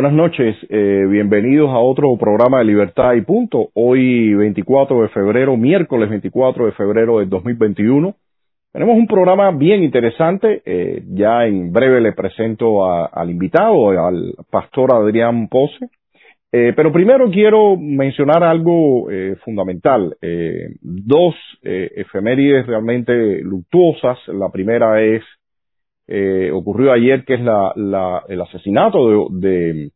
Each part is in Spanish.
Buenas noches. Eh, bienvenidos a otro programa de Libertad y Punto. Hoy 24 de febrero, miércoles 24 de febrero del 2021. Tenemos un programa bien interesante. Eh, ya en breve le presento al invitado, al pastor Adrián Pose. Eh, pero primero quiero mencionar algo fundamental. dos efemérides realmente luctuosas. La primera es eh, ocurrió ayer, que es la, la, el asesinato de, de,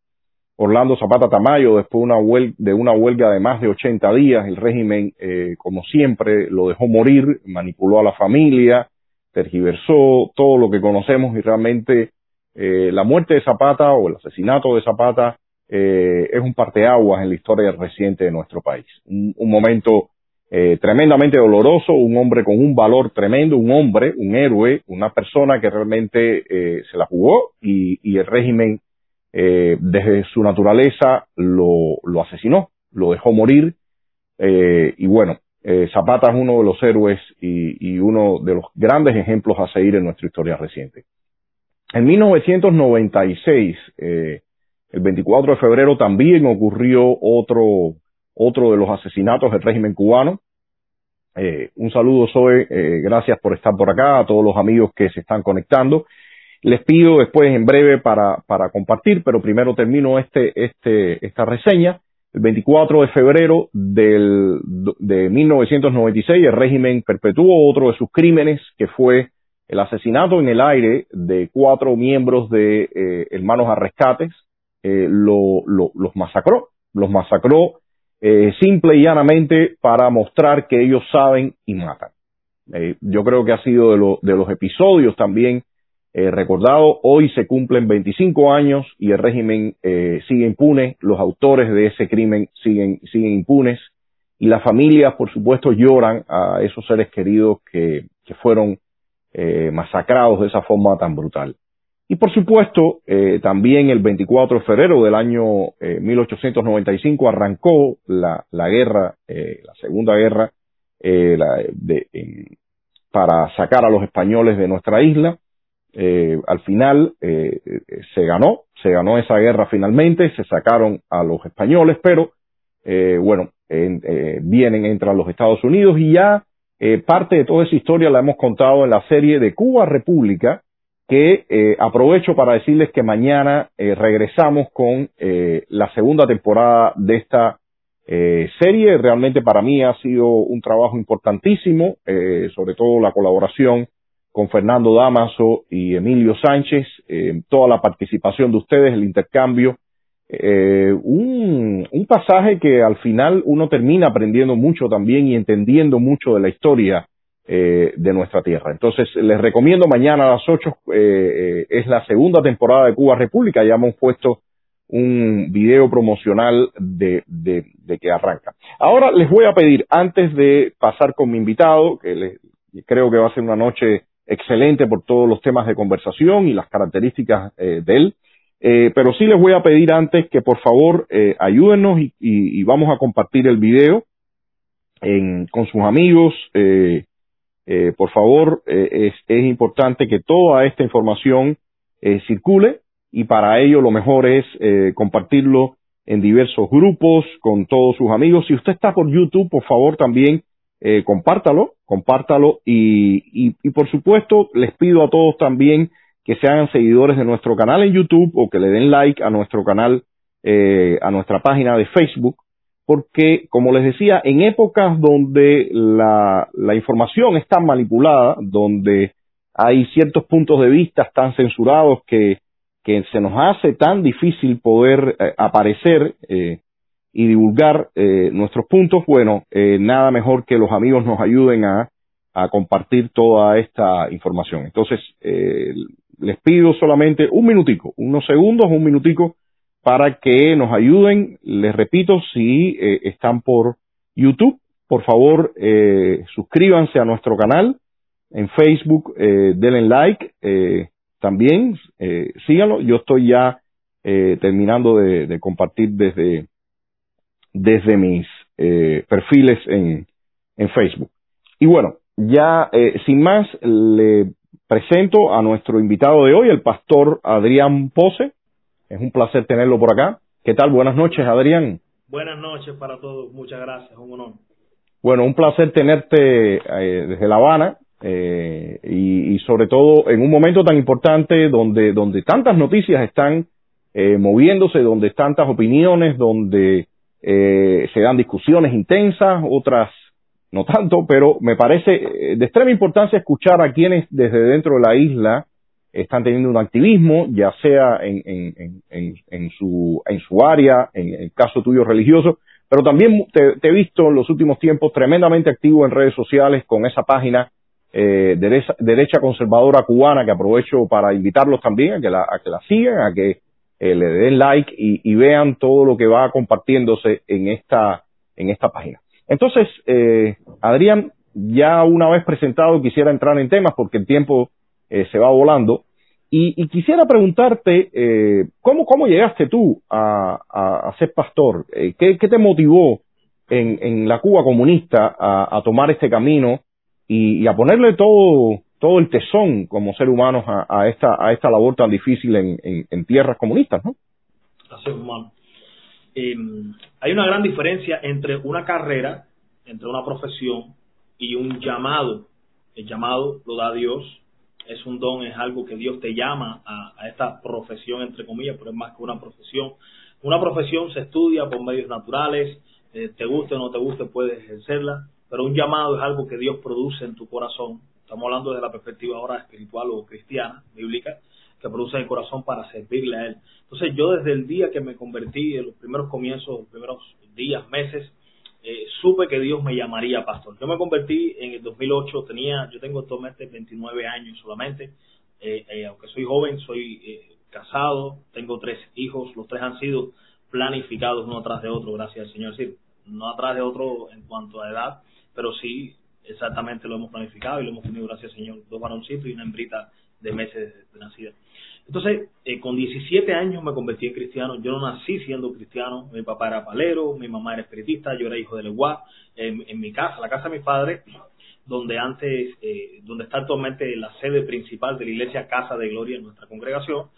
Orlando Zapata Tamayo después de una, huelga, de una huelga de más de 80 días. El régimen, eh, como siempre, lo dejó morir, manipuló a la familia, tergiversó todo lo que conocemos y realmente eh, la muerte de Zapata o el asesinato de Zapata eh, es un parteaguas en la historia reciente de nuestro país. Un, un momento eh, tremendamente doloroso, un hombre con un valor tremendo, un hombre, un héroe, una persona que realmente eh, se la jugó y, el régimen eh, desde su naturaleza lo, asesinó, lo dejó morir y bueno, Zapata es uno de los héroes y, uno de los grandes ejemplos a seguir en nuestra historia reciente. En 1996, eh, el 24 de febrero, también ocurrió otro otro de los asesinatos del régimen cubano. Eh, un saludo, Zoe, eh, gracias por estar por acá, a todos los amigos que se están conectando. Les pido después en breve para, para compartir, pero primero termino este, este, esta reseña. El 24 de febrero del, de 1996, el régimen perpetuó otro de sus crímenes, que fue el asesinato en el aire de cuatro miembros de eh, Hermanos a Rescates. Eh, lo, lo, los masacró, los masacró eh, simple y llanamente para mostrar que ellos saben y matan. Eh, yo creo que ha sido de, de los episodios también eh, recordado. Hoy se cumplen 25 años y el régimen eh, sigue impune. Los autores de ese crimen siguen, siguen impunes. Y las familias, por supuesto, lloran a esos seres queridos que, que fueron eh, masacrados de esa forma tan brutal. Y por supuesto, eh, también el 24 de febrero del año eh, 1895 arrancó la, la guerra, eh, la Segunda Guerra, eh, la, de, para sacar a los españoles de nuestra isla. Eh, al final se ganó, se ganó esa guerra finalmente, se sacaron a los españoles, pero bueno, vienen, entran los Estados Unidos y ya parte de toda esa historia la hemos contado en la serie de Cuba República, que eh, aprovecho para decirles que mañana eh, regresamos con eh, la segunda temporada de esta eh, serie. Realmente para mí ha sido un trabajo importantísimo, eh, sobre todo la colaboración con Fernando Damaso y Emilio Sánchez, eh, toda la participación de ustedes, el intercambio. Un, un pasaje que al final uno termina aprendiendo mucho también y entendiendo mucho de la historia eh, de nuestra tierra. Entonces, les recomiendo mañana a las 8, eh, eh, es la segunda temporada de Cuba República, ya hemos puesto un video promocional de, de, de, que arranca. Ahora les voy a pedir, antes de pasar con mi invitado, que les, creo que va a ser una noche excelente por todos los temas de conversación y las características eh, de él, pero sí les voy a pedir antes que por favor ayúdenos y, vamos a compartir el video en, con sus amigos, eh, por favor, eh, es, importante que toda esta información eh, circule y para ello lo mejor es eh, compartirlo en diversos grupos con todos sus amigos. Si usted está por YouTube, por favor también eh, compártalo, compártalo y, y, y, por supuesto les pido a todos también que sean seguidores de nuestro canal en YouTube o que le den like a nuestro canal, eh, a nuestra página de Facebook porque, como les decía, en épocas donde la, la información está manipulada, donde hay ciertos puntos de vista tan censurados que, se nos hace tan difícil poder eh, aparecer eh, y divulgar eh, nuestros puntos, bueno, eh, nada mejor que los amigos nos ayuden a, a compartir toda esta información. Entonces, eh, les pido solamente un minutico, unos segundos, un minutico, para que nos ayuden. Les repito, si eh, están por YouTube, por favor, eh, suscríbanse a nuestro canal en Facebook, eh, denle like, eh, también síganlo. Yo estoy ya terminando de, de, compartir desde, desde mis perfiles en, en Facebook. Y bueno, ya sin más, le presento a nuestro invitado de hoy, el pastor Adrián Pose Es un placer tenerlo por acá. ¿Qué tal? Buenas noches, Adrián. Buenas noches para todos. Muchas gracias. Un honor. Bueno, un placer tenerte eh, desde La Habana eh, y, y, sobre todo en un momento tan importante donde, donde tantas noticias están eh, moviéndose, donde tantas opiniones, donde eh, se dan discusiones intensas, otras no tanto, pero me parece eh, de extrema importancia escuchar a quienes desde dentro de la isla están teniendo un activismo, ya sea en, en, en, en su, en su área, en el caso tuyo religioso, pero también te, he visto en los últimos tiempos tremendamente activo en redes sociales con esa página eh, derecha, conservadora cubana que aprovecho para invitarlos también a que la, que la sigan, a que eh, le den like y, y, vean todo lo que va compartiéndose en esta, en esta página. Entonces, eh, Adrián, ya una vez presentado quisiera entrar en temas porque el tiempo eh, se va volando. Y, quisiera preguntarte, eh, ¿cómo, ¿cómo llegaste tú a, a, ser pastor? Eh, ¿qué, ¿qué, te motivó en, en la Cuba comunista a, a tomar este camino y, a ponerle todo, todo el tesón como ser humanos a, esta, a esta labor tan difícil en, en, tierras comunistas? ¿no? Así es, humano. Eh, hay una gran diferencia entre una carrera, entre una profesión y un llamado. El llamado lo da Dios, es un don, es algo que Dios te llama a, esta profesión, entre comillas, pero es más que una profesión. Una profesión se estudia por medios naturales, eh, te guste o no te guste, puedes ejercerla, pero un llamado es algo que Dios produce en tu corazón. Estamos hablando desde la perspectiva ahora espiritual o cristiana, bíblica, que produce en el corazón para servirle a Él. Entonces yo desde el día que me convertí, en los primeros comienzos, los primeros días, meses, eh, supe que Dios me llamaría pastor. Yo me convertí en el 2008, tenía, yo tengo actualmente 29 años solamente, eh, eh, aunque soy joven, soy eh, casado, tengo tres hijos, los tres han sido planificados uno atrás de otro, gracias al Señor, es decir, no atrás de otro en cuanto a edad, pero sí exactamente lo hemos planificado y lo hemos tenido, gracias al Señor, dos varoncitos y una hembrita de meses de nacida. Entonces, eh, con 17 años me convertí en cristiano. Yo no nací siendo cristiano. Mi papá era palero, mi mamá era espiritista, yo era hijo de Leguá. En, mi casa, la casa de mi padre, donde antes, eh, donde está actualmente la sede principal de la iglesia Casa de Gloria en nuestra congregación,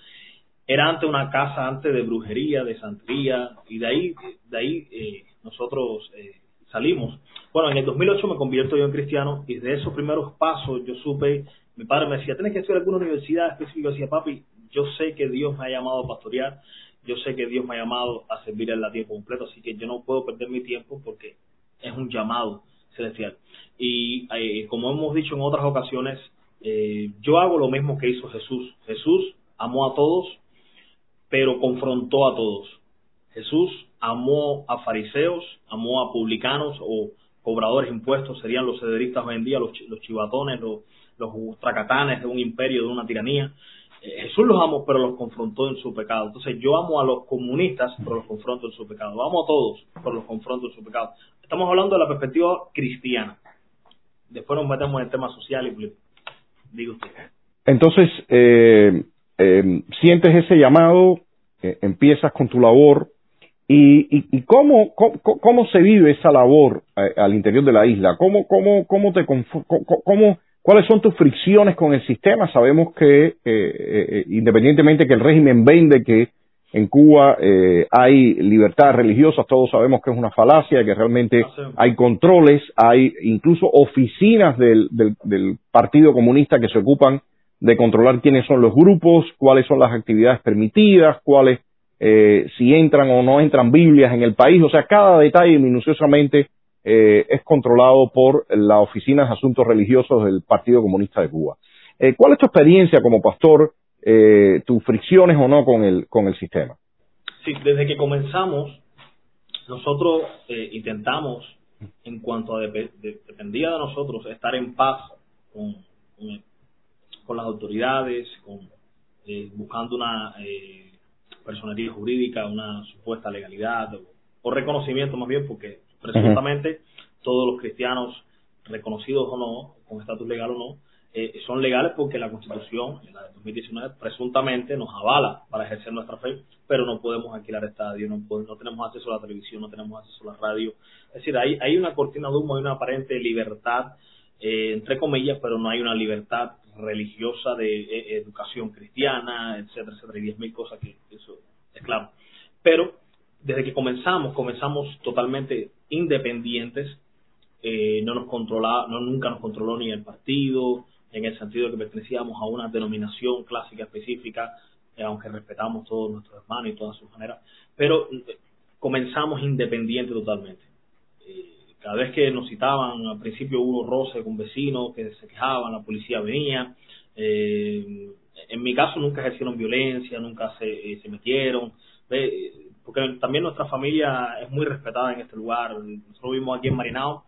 era antes una casa antes de brujería, de santería, y de ahí, de ahí eh, nosotros eh, salimos. Bueno, en el 2008 me convierto yo en cristiano y de esos primeros pasos yo supe, mi padre me decía, tienes que estudiar alguna universidad específica. Yo decía, papi, yo sé que Dios me ha llamado a pastorear, yo sé que Dios me ha llamado a servir en la tiempo completo, así que yo no puedo perder mi tiempo porque es un llamado celestial. Y eh, como hemos dicho en otras ocasiones, eh, yo hago lo mismo que hizo Jesús. Jesús amó a todos, pero confrontó a todos. Jesús amó a fariseos, amó a publicanos o cobradores impuestos, serían los cederistas hoy en día, los, los chivatones, los tracatanes de un imperio, de una tiranía. Jesús los amó, pero los confrontó en su pecado. Entonces yo amo a los comunistas, pero los confronto en su pecado. amo a todos, pero los confronto en su pecado. Estamos hablando de la perspectiva cristiana. Después nos metemos en el tema social y digo usted. Entonces, eh, eh, sientes ese llamado, eh, empiezas con tu labor, y, y, y cómo, cómo, cómo, se vive esa labor eh, al interior de la isla, cómo, cómo, cómo te cómo, ¿Cuáles son tus fricciones con el sistema? Sabemos que, eh, eh, independientemente que el régimen vende que en Cuba eh, hay libertad religiosa, todos sabemos que es una falacia, que realmente hay controles, hay incluso oficinas del, del, del Partido Comunista que se ocupan de controlar quiénes son los grupos, cuáles son las actividades permitidas, cuáles, eh, si entran o no entran Biblias en el país, o sea, cada detalle minuciosamente eh, es controlado por la Oficina de Asuntos Religiosos del Partido Comunista de Cuba. Eh, ¿Cuál es tu experiencia como pastor, eh, tus fricciones o no con el, con el sistema? Sí, desde que comenzamos, nosotros eh, intentamos, en cuanto a de, de, dependía de nosotros, estar en paz con, con, las autoridades, con, eh, buscando una eh, personería jurídica, una supuesta legalidad o reconocimiento más bien, porque presuntamente todos los cristianos reconocidos o no, con estatus legal o no, eh, son legales porque la Constitución, la de 2019, presuntamente nos avala para ejercer nuestra fe, pero no podemos alquilar estadios, no, no tenemos acceso a la televisión, no tenemos acceso a la radio. Es decir, hay, hay una cortina de humo, hay una aparente libertad, eh, entre comillas, pero no hay una libertad religiosa de eh, educación cristiana, etcétera, etcétera, y diez mil cosas que eso es claro. Pero desde que comenzamos, comenzamos totalmente independientes, eh, no nos controlaba, no nunca nos controló ni el partido, en el sentido de que pertenecíamos a una denominación clásica específica, eh, aunque respetamos todos nuestros hermanos y todas sus maneras, pero eh, comenzamos independientes totalmente. cada vez que nos citaban, al principio hubo roce con vecinos que se quejaban, la policía venía, en mi caso nunca ejercieron violencia, nunca se, se metieron, porque también nuestra familia es muy respetada en este lugar. Nosotros vivimos aquí en Marinao.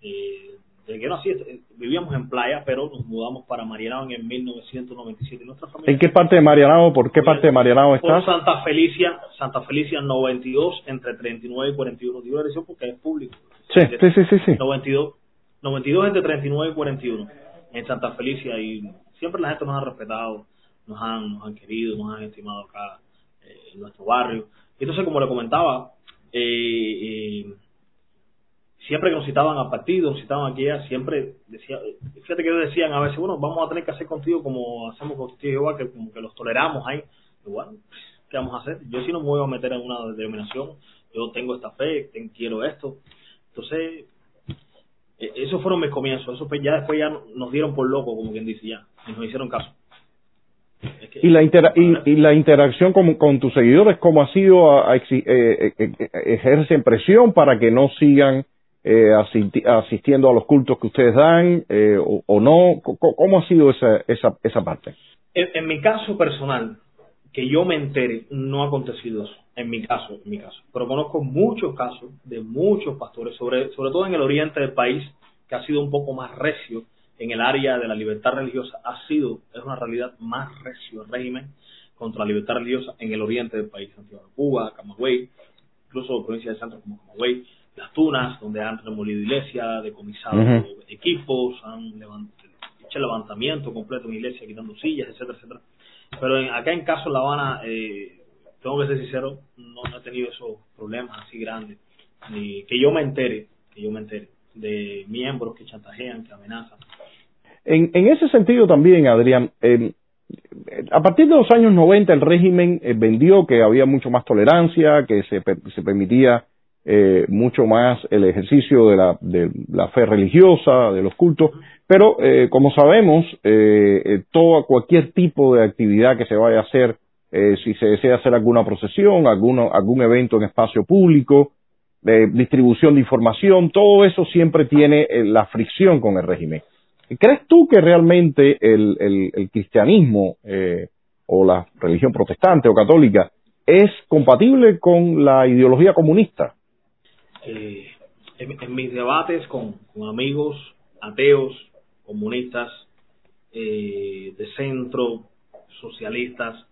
Eh, desde que no así, vivíamos en playa, pero nos mudamos para Marianao en 1997. Nuestra familia, ¿En qué parte de Marianao? ¿Por qué parte de Marianao estás? Por Santa Felicia, Santa Felicia 92, entre 39 y 41. Digo la dirección porque es público. Sí, sí, sí, sí, 92, 92 entre 39 y 41 en Santa Felicia y siempre la gente nos ha respetado, nos han, nos han querido, nos han estimado acá eh, en nuestro barrio. Entonces, como le comentaba, eh, eh, siempre que nos citaban a partidos, nos citaban aquí, siempre decía, fíjate que decían a veces, bueno, vamos a tener que hacer contigo como hacemos con Jehová, que como que los toleramos ahí. Igual, ¿qué vamos a hacer? Yo sí no me voy a meter en una determinación, yo tengo esta fe, quiero esto. Entonces, e, esos fueron mis comienzos, eso ya después ya nos dieron por loco, como quien dice ya, y nos hicieron caso y la y, la interacción con, con, tus seguidores cómo ha sido a, eh, eh, eh, ejercen presión para que no sigan asistiendo a los cultos que ustedes dan o, no cómo ha sido esa esa esa parte en, mi caso personal que yo me entere no ha acontecido eso. En mi caso en mi caso. Pero conozco muchos casos de muchos pastores sobre sobre todo en el oriente del país que ha sido un poco más recio en el área de la libertad religiosa ha sido, es una realidad más recio el régimen contra la libertad religiosa en el oriente del país, Santiago de Cuba, Camagüey, incluso provincias de Santos como Camagüey, Las Tunas, donde han remolido iglesias, decomisado equipos, han hecho levantamiento completo en iglesia, quitando sillas, etcétera, etcétera. Pero acá en caso en La Habana, eh, tengo que ser sincero, no, he tenido esos problemas así grandes, ni que yo me entere, que yo me entere de miembros que chantajean, que amenazan. En, en ese sentido también, Adrián, eh, a partir de los años 90 el régimen eh, vendió que había mucho más tolerancia, que se, permitía eh, mucho más el ejercicio de la, de la fe religiosa, de los cultos, pero eh, como sabemos, eh, todo, cualquier tipo de actividad que se vaya a hacer, si se desea hacer alguna procesión, alguno, algún evento en espacio público, distribución de información, todo eso siempre tiene la fricción con el régimen. ¿Crees tú que realmente el, cristianismo eh, o la religión protestante o católica es compatible con la ideología comunista? Eh, en, mis debates con, amigos ateos, comunistas, eh, de centro, socialistas,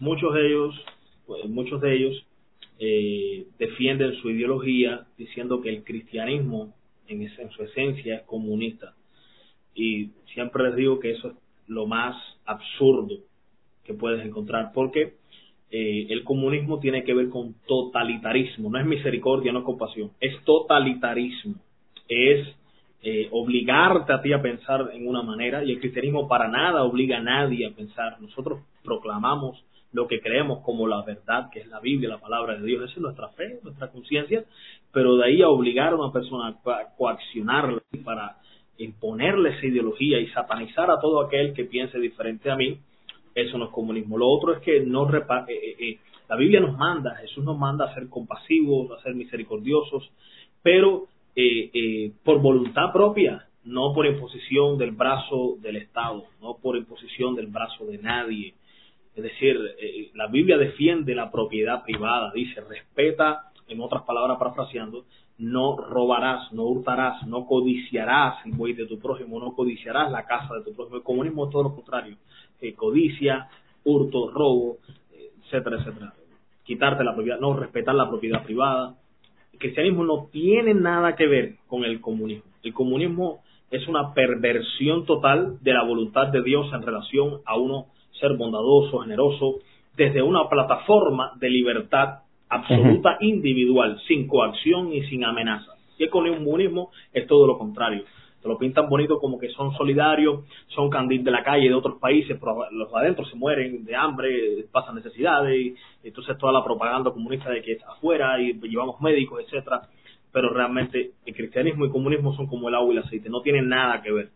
muchos de ellos, pues, muchos de ellos defienden su ideología diciendo que el cristianismo en, en su esencia es comunista y siempre les digo que eso es lo más absurdo que puedes encontrar, porque eh, el comunismo tiene que ver con totalitarismo, no es misericordia, no es compasión, es totalitarismo, es eh, obligarte a ti a pensar en una manera y el cristianismo para nada obliga a nadie a pensar. Nosotros proclamamos lo que creemos como la verdad, que es la Biblia, la palabra de Dios, esa es nuestra fe, nuestra conciencia, pero de ahí a obligar a una persona a coaccionarla para imponerle esa ideología y satanizar a todo aquel que piense diferente a mí, eso no es comunismo. Lo otro es que no eh, eh, eh, la Biblia nos manda, Jesús nos manda a ser compasivos, a ser misericordiosos, pero por voluntad propia, no por imposición del brazo del Estado, no por imposición del brazo de nadie. Es decir, la Biblia defiende la propiedad privada, dice, respeta, en otras palabras parafraseando, no robarás, no hurtarás, no codiciarás el buey de tu prójimo, no codiciarás la casa de tu prójimo. El comunismo es todo lo contrario, eh, codicia, hurto, robo, etcétera, etcétera. Quitarte la propiedad, no respetar la propiedad privada. El cristianismo no tiene nada que ver con el comunismo. El comunismo es una perversión total de la voluntad de Dios en relación a uno ser bondadoso, generoso, desde una plataforma de libertad absoluta individual, sin coacción y sin amenaza. Y el comunismo es todo lo contrario. te lo pintan bonito como que son solidarios, son candil de la calle de otros países, pero los de adentro se mueren de hambre, pasan necesidades, y entonces toda la propaganda comunista de que es afuera y llevamos médicos, etcétera, pero realmente el cristianismo y el comunismo son como el agua y el aceite, no tienen nada que ver.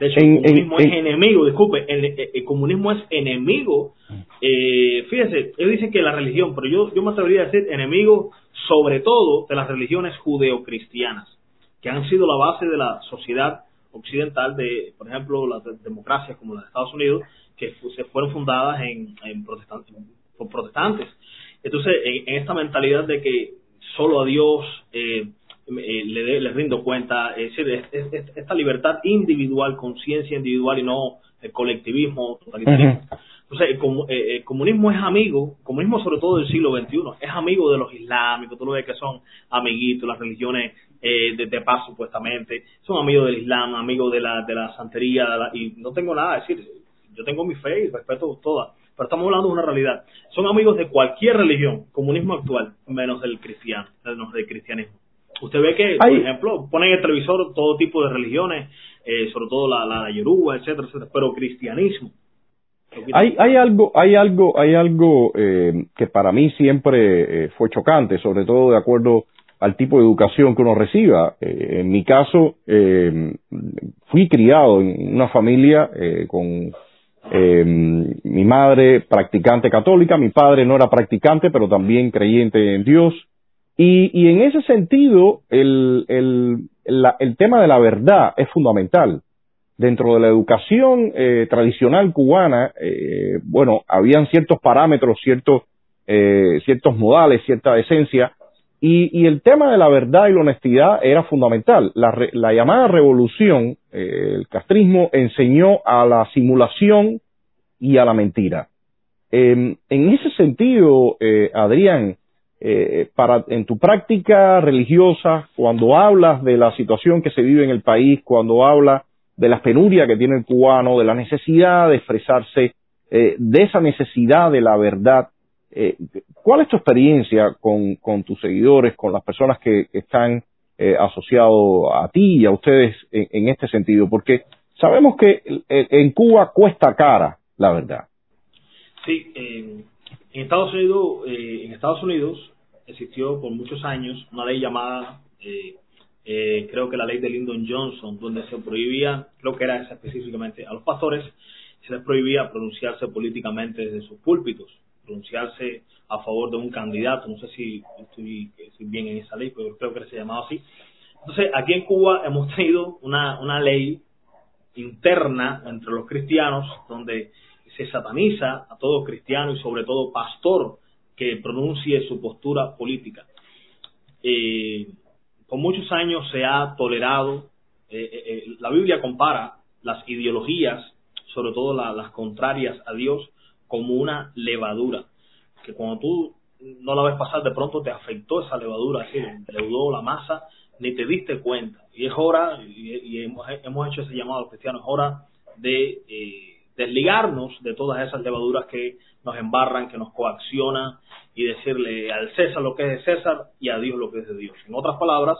De hecho, el comunismo es enemigo, disculpe, el, comunismo es enemigo. Eh, fíjese, ellos dicen que la religión, pero yo, yo me atrevería a decir enemigo sobre todo de las religiones judeocristianas, que han sido la base de la sociedad occidental, de, por ejemplo, las democracias como las de Estados Unidos, que se fueron fundadas en, en protestantes, por protestantes. Entonces, en, esta mentalidad de que solo a Dios eh, eh, le, le, rindo cuenta, es decir, esta libertad individual, conciencia individual y no el colectivismo, totalitarismo. Entonces, el, comunismo es amigo, comunismo sobre todo del siglo XXI, es amigo de los islámicos, tú lo ves que son amiguitos, las religiones eh, de, paz supuestamente, son amigos del islam, amigos de la, de la santería, y no tengo nada a decir, yo tengo mi fe y respeto toda, pero estamos hablando de una realidad. Son amigos de cualquier religión, comunismo actual, menos del cristiano, menos del cristianismo. Usted ve que, por ejemplo, ponen en el televisor todo tipo de religiones, eh, sobre todo la, la yoruba, etcétera, etcétera, pero cristianismo hay, hay algo, hay algo, hay algo eh, que para mí siempre eh, fue chocante, sobre todo de acuerdo al tipo de educación que uno reciba. Eh, en mi caso, fui criado en una familia con mi madre practicante católica, mi padre no era practicante, pero también creyente en Dios. Y, y en ese sentido, el, el, el tema de la verdad es fundamental dentro de la educación eh, tradicional cubana, eh, bueno, habían ciertos parámetros, ciertos, eh, ciertos modales, cierta esencia, y, y, el tema de la verdad y la honestidad era fundamental. La, la llamada revolución, el castrismo, enseñó a la simulación y a la mentira. Em, en ese sentido, Adrián, para, en tu práctica religiosa, cuando hablas de la situación que se vive en el país, cuando hablas de las penurias que tiene el cubano, de la necesidad de expresarse, eh, de esa necesidad de la verdad. Eh, ¿Cuál es tu experiencia con, tus seguidores, con las personas que, están eh, asociados a ti y a ustedes en, este sentido? Porque sabemos que en Cuba cuesta cara la verdad. Sí, en Estados Unidos, en Estados Unidos existió por muchos años una ley llamada eh, creo que la ley de Lyndon Johnson, donde se prohibía, creo que era esa específicamente, a los pastores se les prohibía pronunciarse políticamente desde sus púlpitos, pronunciarse a favor de un candidato, no sé si estoy, bien en esa ley, pero creo que se llamaba así. Entonces, aquí en Cuba hemos tenido una, una ley interna entre los cristianos donde se sataniza a todo cristiano y sobre todo pastor que pronuncie su postura política. Eh, por muchos años se ha tolerado, eh, eh, eh, la Biblia compara las ideologías, sobre todo las contrarias a Dios, como una levadura, que cuando tú no la ves pasar, de pronto te afectó esa levadura, así, leudó la masa, ni te diste cuenta. Y es hora, y, hemos, hecho ese llamado a los cristianos, es hora de desligarnos de todas esas levaduras que nos embarran, que nos coaccionan, y decirle al César lo que es de César y a Dios lo que es de Dios. En otras palabras,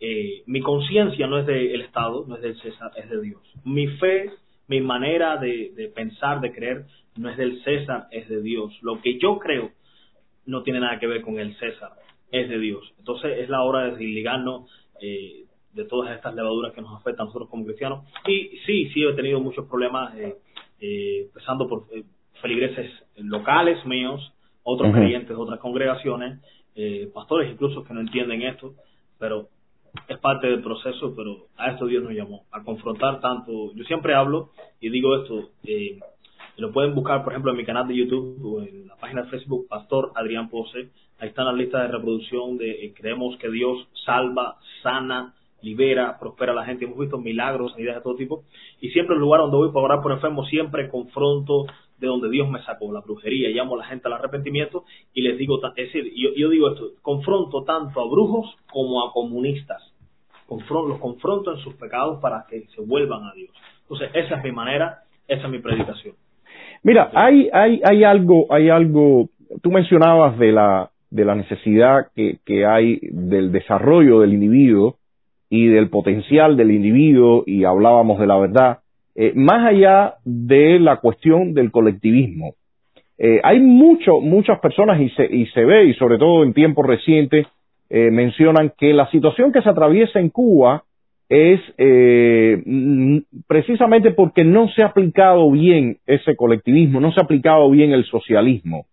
eh, mi conciencia no es del Estado, no es del César, es de Dios. Mi fe, mi manera de, pensar, de creer, no es del César, es de Dios. Lo que yo creo no tiene nada que ver con el César, es de Dios. Entonces es la hora de desligarnos eh, de todas estas levaduras que nos afectan a nosotros como cristianos. Y sí, sí he tenido muchos problemas, eh, eh empezando por feligreses locales míos, otros creyentes otras congregaciones, eh, pastores incluso que no entienden esto, pero es parte del proceso, pero a esto Dios nos llamó, a confrontar tanto. Yo siempre hablo y digo esto, eh, lo pueden buscar, por ejemplo, en mi canal de YouTube o en la página de Facebook, Pastor Adrián Pose. Ahí están las listas de reproducción de eh, creemos que Dios salva, sana, libera, prospera la gente. Hemos visto milagros, sanidades de todo tipo. Y siempre el lugar donde voy para orar por enfermos, siempre confronto de donde Dios me sacó, la brujería, llamo a la gente al arrepentimiento y les digo, es decir, yo, yo digo esto, confronto tanto a brujos como a comunistas, confronto, los confronto en sus pecados para que se vuelvan a Dios. Entonces, esa es mi manera, esa es mi predicación. Mira, hay, hay, hay algo, hay algo, tú mencionabas de la, de la necesidad que, que hay del desarrollo del individuo y del potencial del individuo y hablábamos de la verdad, eh, más allá de la cuestión del colectivismo. Eh, hay mucho, muchas personas y se, y se ve, y sobre todo en tiempos recientes, eh, mencionan que la situación que se atraviesa en Cuba es precisamente porque no se ha aplicado bien ese colectivismo, no se ha aplicado bien el socialismo.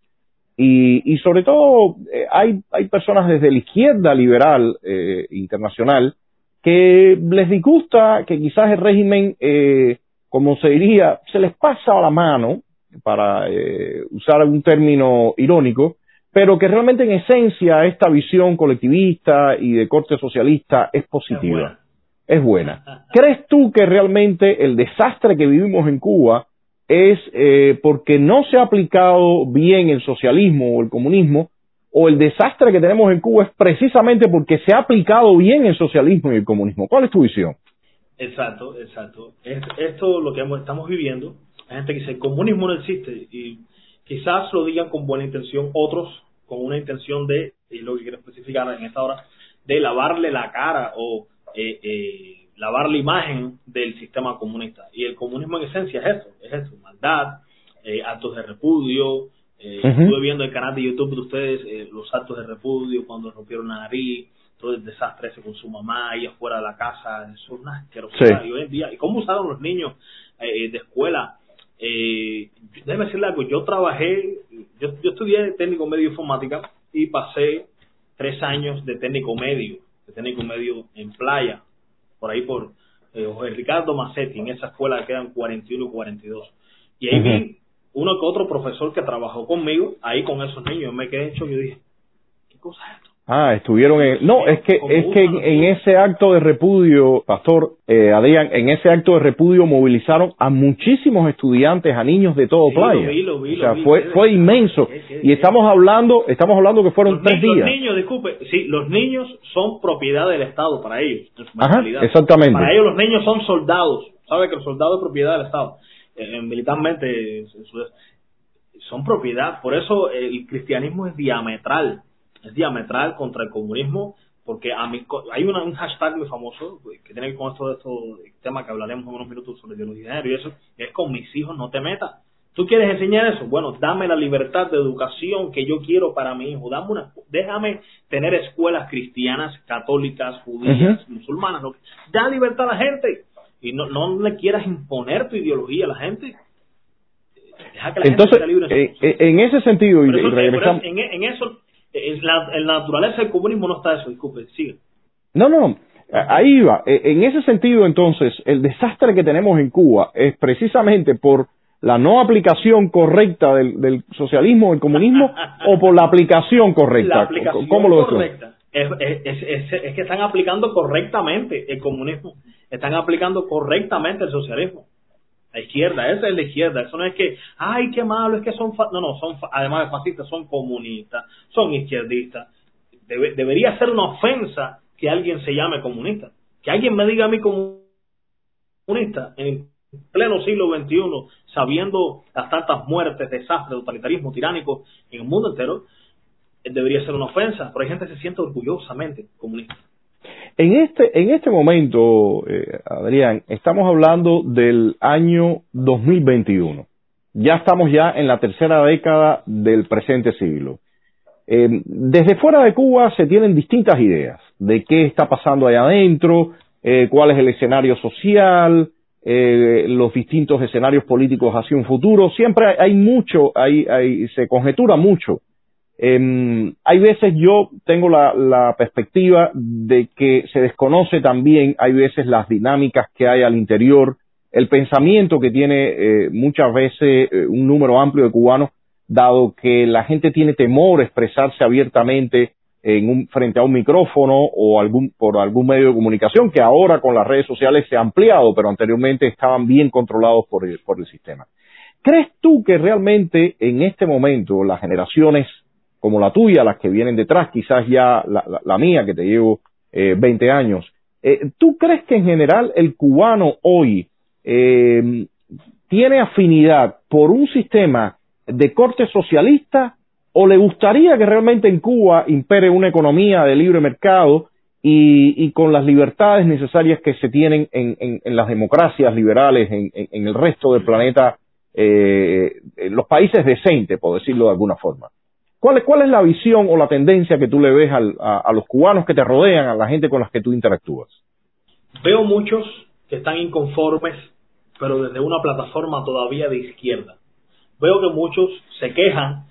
Y, y sobre todo hay, hay personas desde la izquierda liberal internacional que les disgusta que quizás el régimen, eh, como se diría, se les pasa a la mano, para eh, usar algún término irónico, pero que realmente en esencia esta visión colectivista y de corte socialista es positiva, es buena. ¿Crees tú que realmente el desastre que vivimos en Cuba es eh, porque no se ha aplicado bien el socialismo o el comunismo, o el desastre que tenemos en Cuba es precisamente porque se ha aplicado bien el socialismo y el comunismo? ¿Cuál es tu visión? Exacto, exacto. Es, esto lo que estamos viviendo. Hay gente que dice el comunismo no existe y quizás lo digan con buena intención, otros con una intención de, y lo que quiero especificar en esta hora, de lavarle la cara o eh, eh, lavar la imagen del sistema comunista. Y el comunismo en esencia es eso, es eso, maldad, eh, actos de repudio. Eh, uh -huh. Estuve viendo el canal de YouTube de ustedes, eh, los actos de repudio cuando rompieron la nariz, todo el desastre ese con su mamá, y afuera de la casa, eso es una asquerosidad. Sí. Y hoy en día, ¿y cómo usaron los niños eh, de escuela? Eh, déjeme decirle algo, yo trabajé, yo, yo estudié técnico medio informática y pasé tres años de técnico medio, de técnico medio en playa, por ahí por eh, Ricardo Massetti, en esa escuela quedan 41 y 42. Y ahí uh -huh. vi uno que otro profesor que trabajó conmigo, ahí con esos niños, me quedé hecho, yo dije, ¿qué cosa es esto? Ah, estuvieron en... No, es que es que en, en ese acto de repudio, Pastor eh, Adrián, en ese acto de repudio movilizaron a muchísimos estudiantes, a niños de todo Sí, playa. lo vi, lo vi, o sea, lo vi. fue ¿Qué- fue inmenso. qué- qué- Y estamos hablando, estamos hablando que fueron Los, tres ni- los días. niños, disculpe, sí, los niños son propiedad del Estado para ellos, Ajá, exactamente. Para ellos los niños son soldados, sabe que los soldados es propiedad del Estado, Eh, militarmente son propiedad, por eso el cristianismo es diametral, es diametral contra el comunismo, porque a mí, hay una, un hashtag muy famoso que tiene que ver con esto de estos temas que hablaremos en unos minutos sobre ideología y eso, es con mis hijos no te metas. ¿Tú quieres enseñar eso? Bueno, dame la libertad de educación que yo quiero para mi hijo. Dame una, déjame tener escuelas cristianas, católicas, judías, musulmanas. lo que- da libertad a la gente. Y no, no le quieras imponer tu ideología a la gente. Deja que la Entonces, gente sea libre. eh, eh, en ese sentido, y, Por eso, y por regresamos... eso, en, en eso, en la, en la naturaleza del comunismo no está eso. Disculpe, sigue. No, no, ahí va. E- En ese sentido, entonces, el desastre que tenemos en Cuba es precisamente por la no aplicación correcta del, del socialismo, del comunismo, o por la aplicación correcta. La aplicación ¿Cómo lo correcta. Es, es, es, es- es que están aplicando correctamente el comunismo. Están aplicando correctamente el socialismo. La izquierda, esa es la izquierda. Eso no es que, ay, qué malo, es que son, fa-". no, no, son, fa- además de fascistas, son comunistas, son izquierdistas. Debe- debería ser una ofensa que alguien se llame comunista. Que alguien me diga a mí comunista en pleno siglo XXI, sabiendo las tantas muertes, desastres, totalitarismo tiránico en el mundo entero, debería ser una ofensa. Pero hay gente que se siente orgullosamente comunista. En este, en este momento, eh, Adrián, estamos hablando del año 2021. Ya estamos ya en la tercera década del presente siglo. Eh, desde fuera de Cuba se tienen distintas ideas de qué está pasando allá adentro, eh, cuál es el escenario social, eh, los distintos escenarios políticos hacia un futuro. Siempre hay, mucho, hay, hay, se conjetura mucho. Eh, hay veces yo tengo la, la perspectiva de que se desconoce también, hay veces las dinámicas que hay al interior, el pensamiento que tiene eh, muchas veces eh, un número amplio de cubanos, dado que la gente tiene temor a expresarse abiertamente en un, frente a un micrófono o algún, por algún medio de comunicación que ahora con las redes sociales se ha ampliado, pero anteriormente estaban bien controlados por el, por el sistema. ¿Crees tú que realmente en este momento las generaciones como la tuya, las que vienen detrás, quizás ya la, la, la mía, que te llevo eh, 20 años, eh, ¿tú crees que en general el cubano hoy eh, tiene afinidad por un sistema de corte socialista o le gustaría que realmente en Cuba impere una economía de libre mercado y, con las libertades necesarias que se tienen en, las democracias liberales en, en, el resto del planeta, eh, en los países decentes, por decirlo de alguna forma. ¿Cuál, ¿Cuál es la visión o la tendencia que tú le ves a, los cubanos que te rodean, a la gente con las que tú interactúas? Veo muchos que están inconformes, pero desde una plataforma todavía de izquierda. Veo que muchos se quejan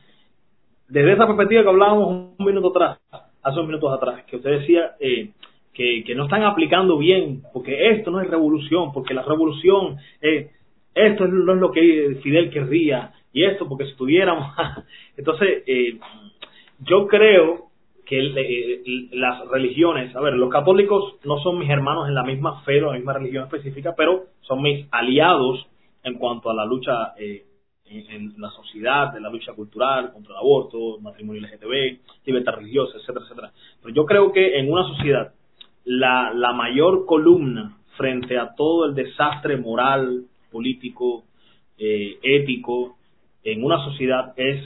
desde esa perspectiva que hablábamos un minuto atrás, hace unos minutos atrás, que usted decía eh, que, que, no están aplicando bien, porque esto no es revolución, porque la revolución, eh, esto no es lo que Fidel querría, y esto porque si estuviéramos... Entonces, eh, yo creo que las religiones, a ver, los católicos no son mis hermanos en la misma fe o la misma religión específica, pero son mis aliados en cuanto a la lucha eh, en, la sociedad, de la lucha cultural contra el aborto, matrimonio LGTB, libertad religiosa, etcétera, etcétera. Pero yo creo que en una sociedad la, la mayor columna frente a todo el desastre moral, político, eh, ético, en una sociedad es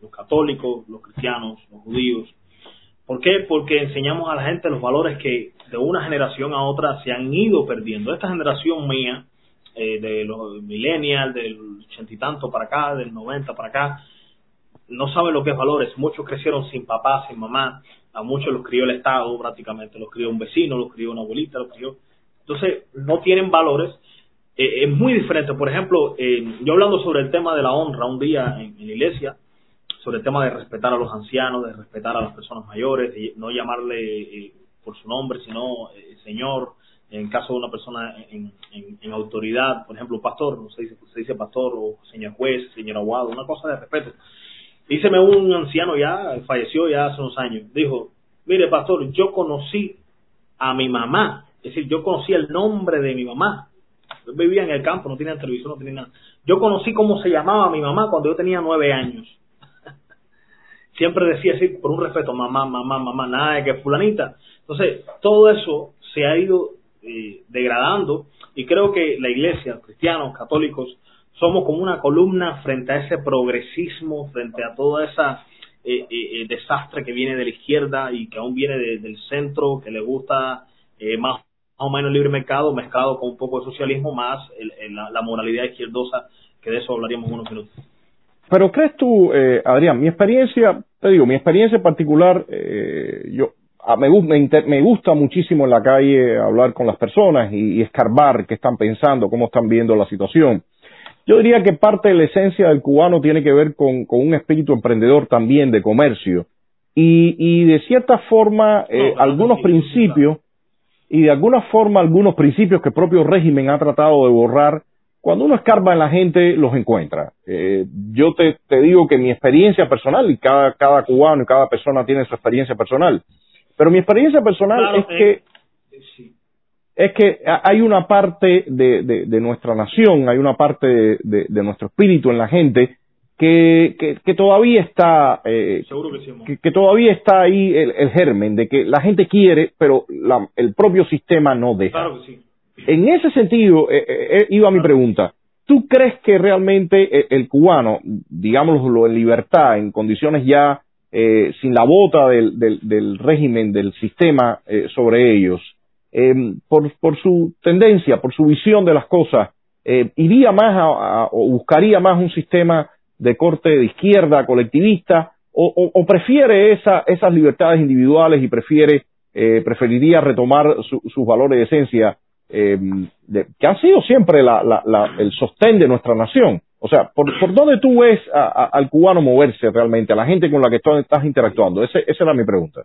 los católicos, los cristianos, los judíos. ¿Por qué? Porque enseñamos a la gente los valores que de una generación a otra se han ido perdiendo. Esta generación mía, eh, de los millennials, del ochenta y tanto para acá, del noventa para acá, no sabe lo que es valores. Muchos crecieron sin papá, sin mamá, a muchos los crió el Estado prácticamente, los crió un vecino, los crió una abuelita, los crió. Entonces, no tienen valores. Eh, es muy diferente. Por ejemplo, eh, yo hablando sobre el tema de la honra un día en, la iglesia, sobre el tema de respetar a los ancianos, de respetar a las personas mayores, de no llamarle por su nombre, sino Señor, en caso de una persona en, en, autoridad, por ejemplo, pastor, no se dice, se dice pastor o señor juez, señor abogado, una cosa de respeto. Díceme un anciano ya, falleció ya hace unos años, dijo, mire pastor, yo conocí a mi mamá, es decir, yo conocí el nombre de mi mamá. Yo vivía en el campo, no tenía televisión, no tenía nada. Yo conocí cómo se llamaba mi mamá cuando yo tenía nueve años. Siempre decía así, por un respeto, mamá, mamá, mamá, nada de que fulanita. Entonces, todo eso se ha ido eh, degradando y creo que la iglesia, cristianos, católicos, somos como una columna frente a ese progresismo, frente a toda esa eh, eh, desastre que viene de la izquierda y que aún viene del centro, que le gusta más, o menos libre mercado mezclado con un poco de socialismo, más la, moralidad izquierdosa, que de eso hablaríamos unos minutos. Pero crees tú, Adrián, mi experiencia, te digo, mi experiencia en particular, yo Ah, me, me, gusta muchísimo en la calle hablar con las personas y, escarbar qué están pensando, cómo están viendo la situación. Yo diría que parte de la esencia del cubano tiene que ver con, un espíritu emprendedor también de comercio y, y de cierta forma eh, algunos principios y de alguna forma algunos principios que el propio régimen ha tratado de borrar, cuando uno escarba en la gente los encuentra. Eh, yo te, te, digo que mi experiencia personal, y cada, cada cubano y cada persona tiene su experiencia personal, pero mi experiencia personal es que es que hay una parte de, de, nuestra nación, hay una parte de, de, nuestro espíritu en la gente que, que, todavía está eh, que, todavía está ahí el, germen de que la gente quiere, pero el propio sistema no deja. En ese sentido eh, eh, iba mi pregunta. ¿Tú crees que realmente el cubano, digámoslo en libertad, en condiciones ya eh, sin la bota del, del, régimen, del sistema eh, sobre ellos, em, por, por, su tendencia, por su visión de las cosas, eh, iría más o buscaría más un sistema de corte de izquierda, colectivista, o, prefiere esa, esas libertades individuales y prefiere, preferiría retomar sus valores de esencia, em, que han sido siempre el sostén de nuestra nación. O sea, ¿por, por dónde tú ves al cubano moverse realmente, a la gente con la que tú estás interactuando? esa era mi pregunta.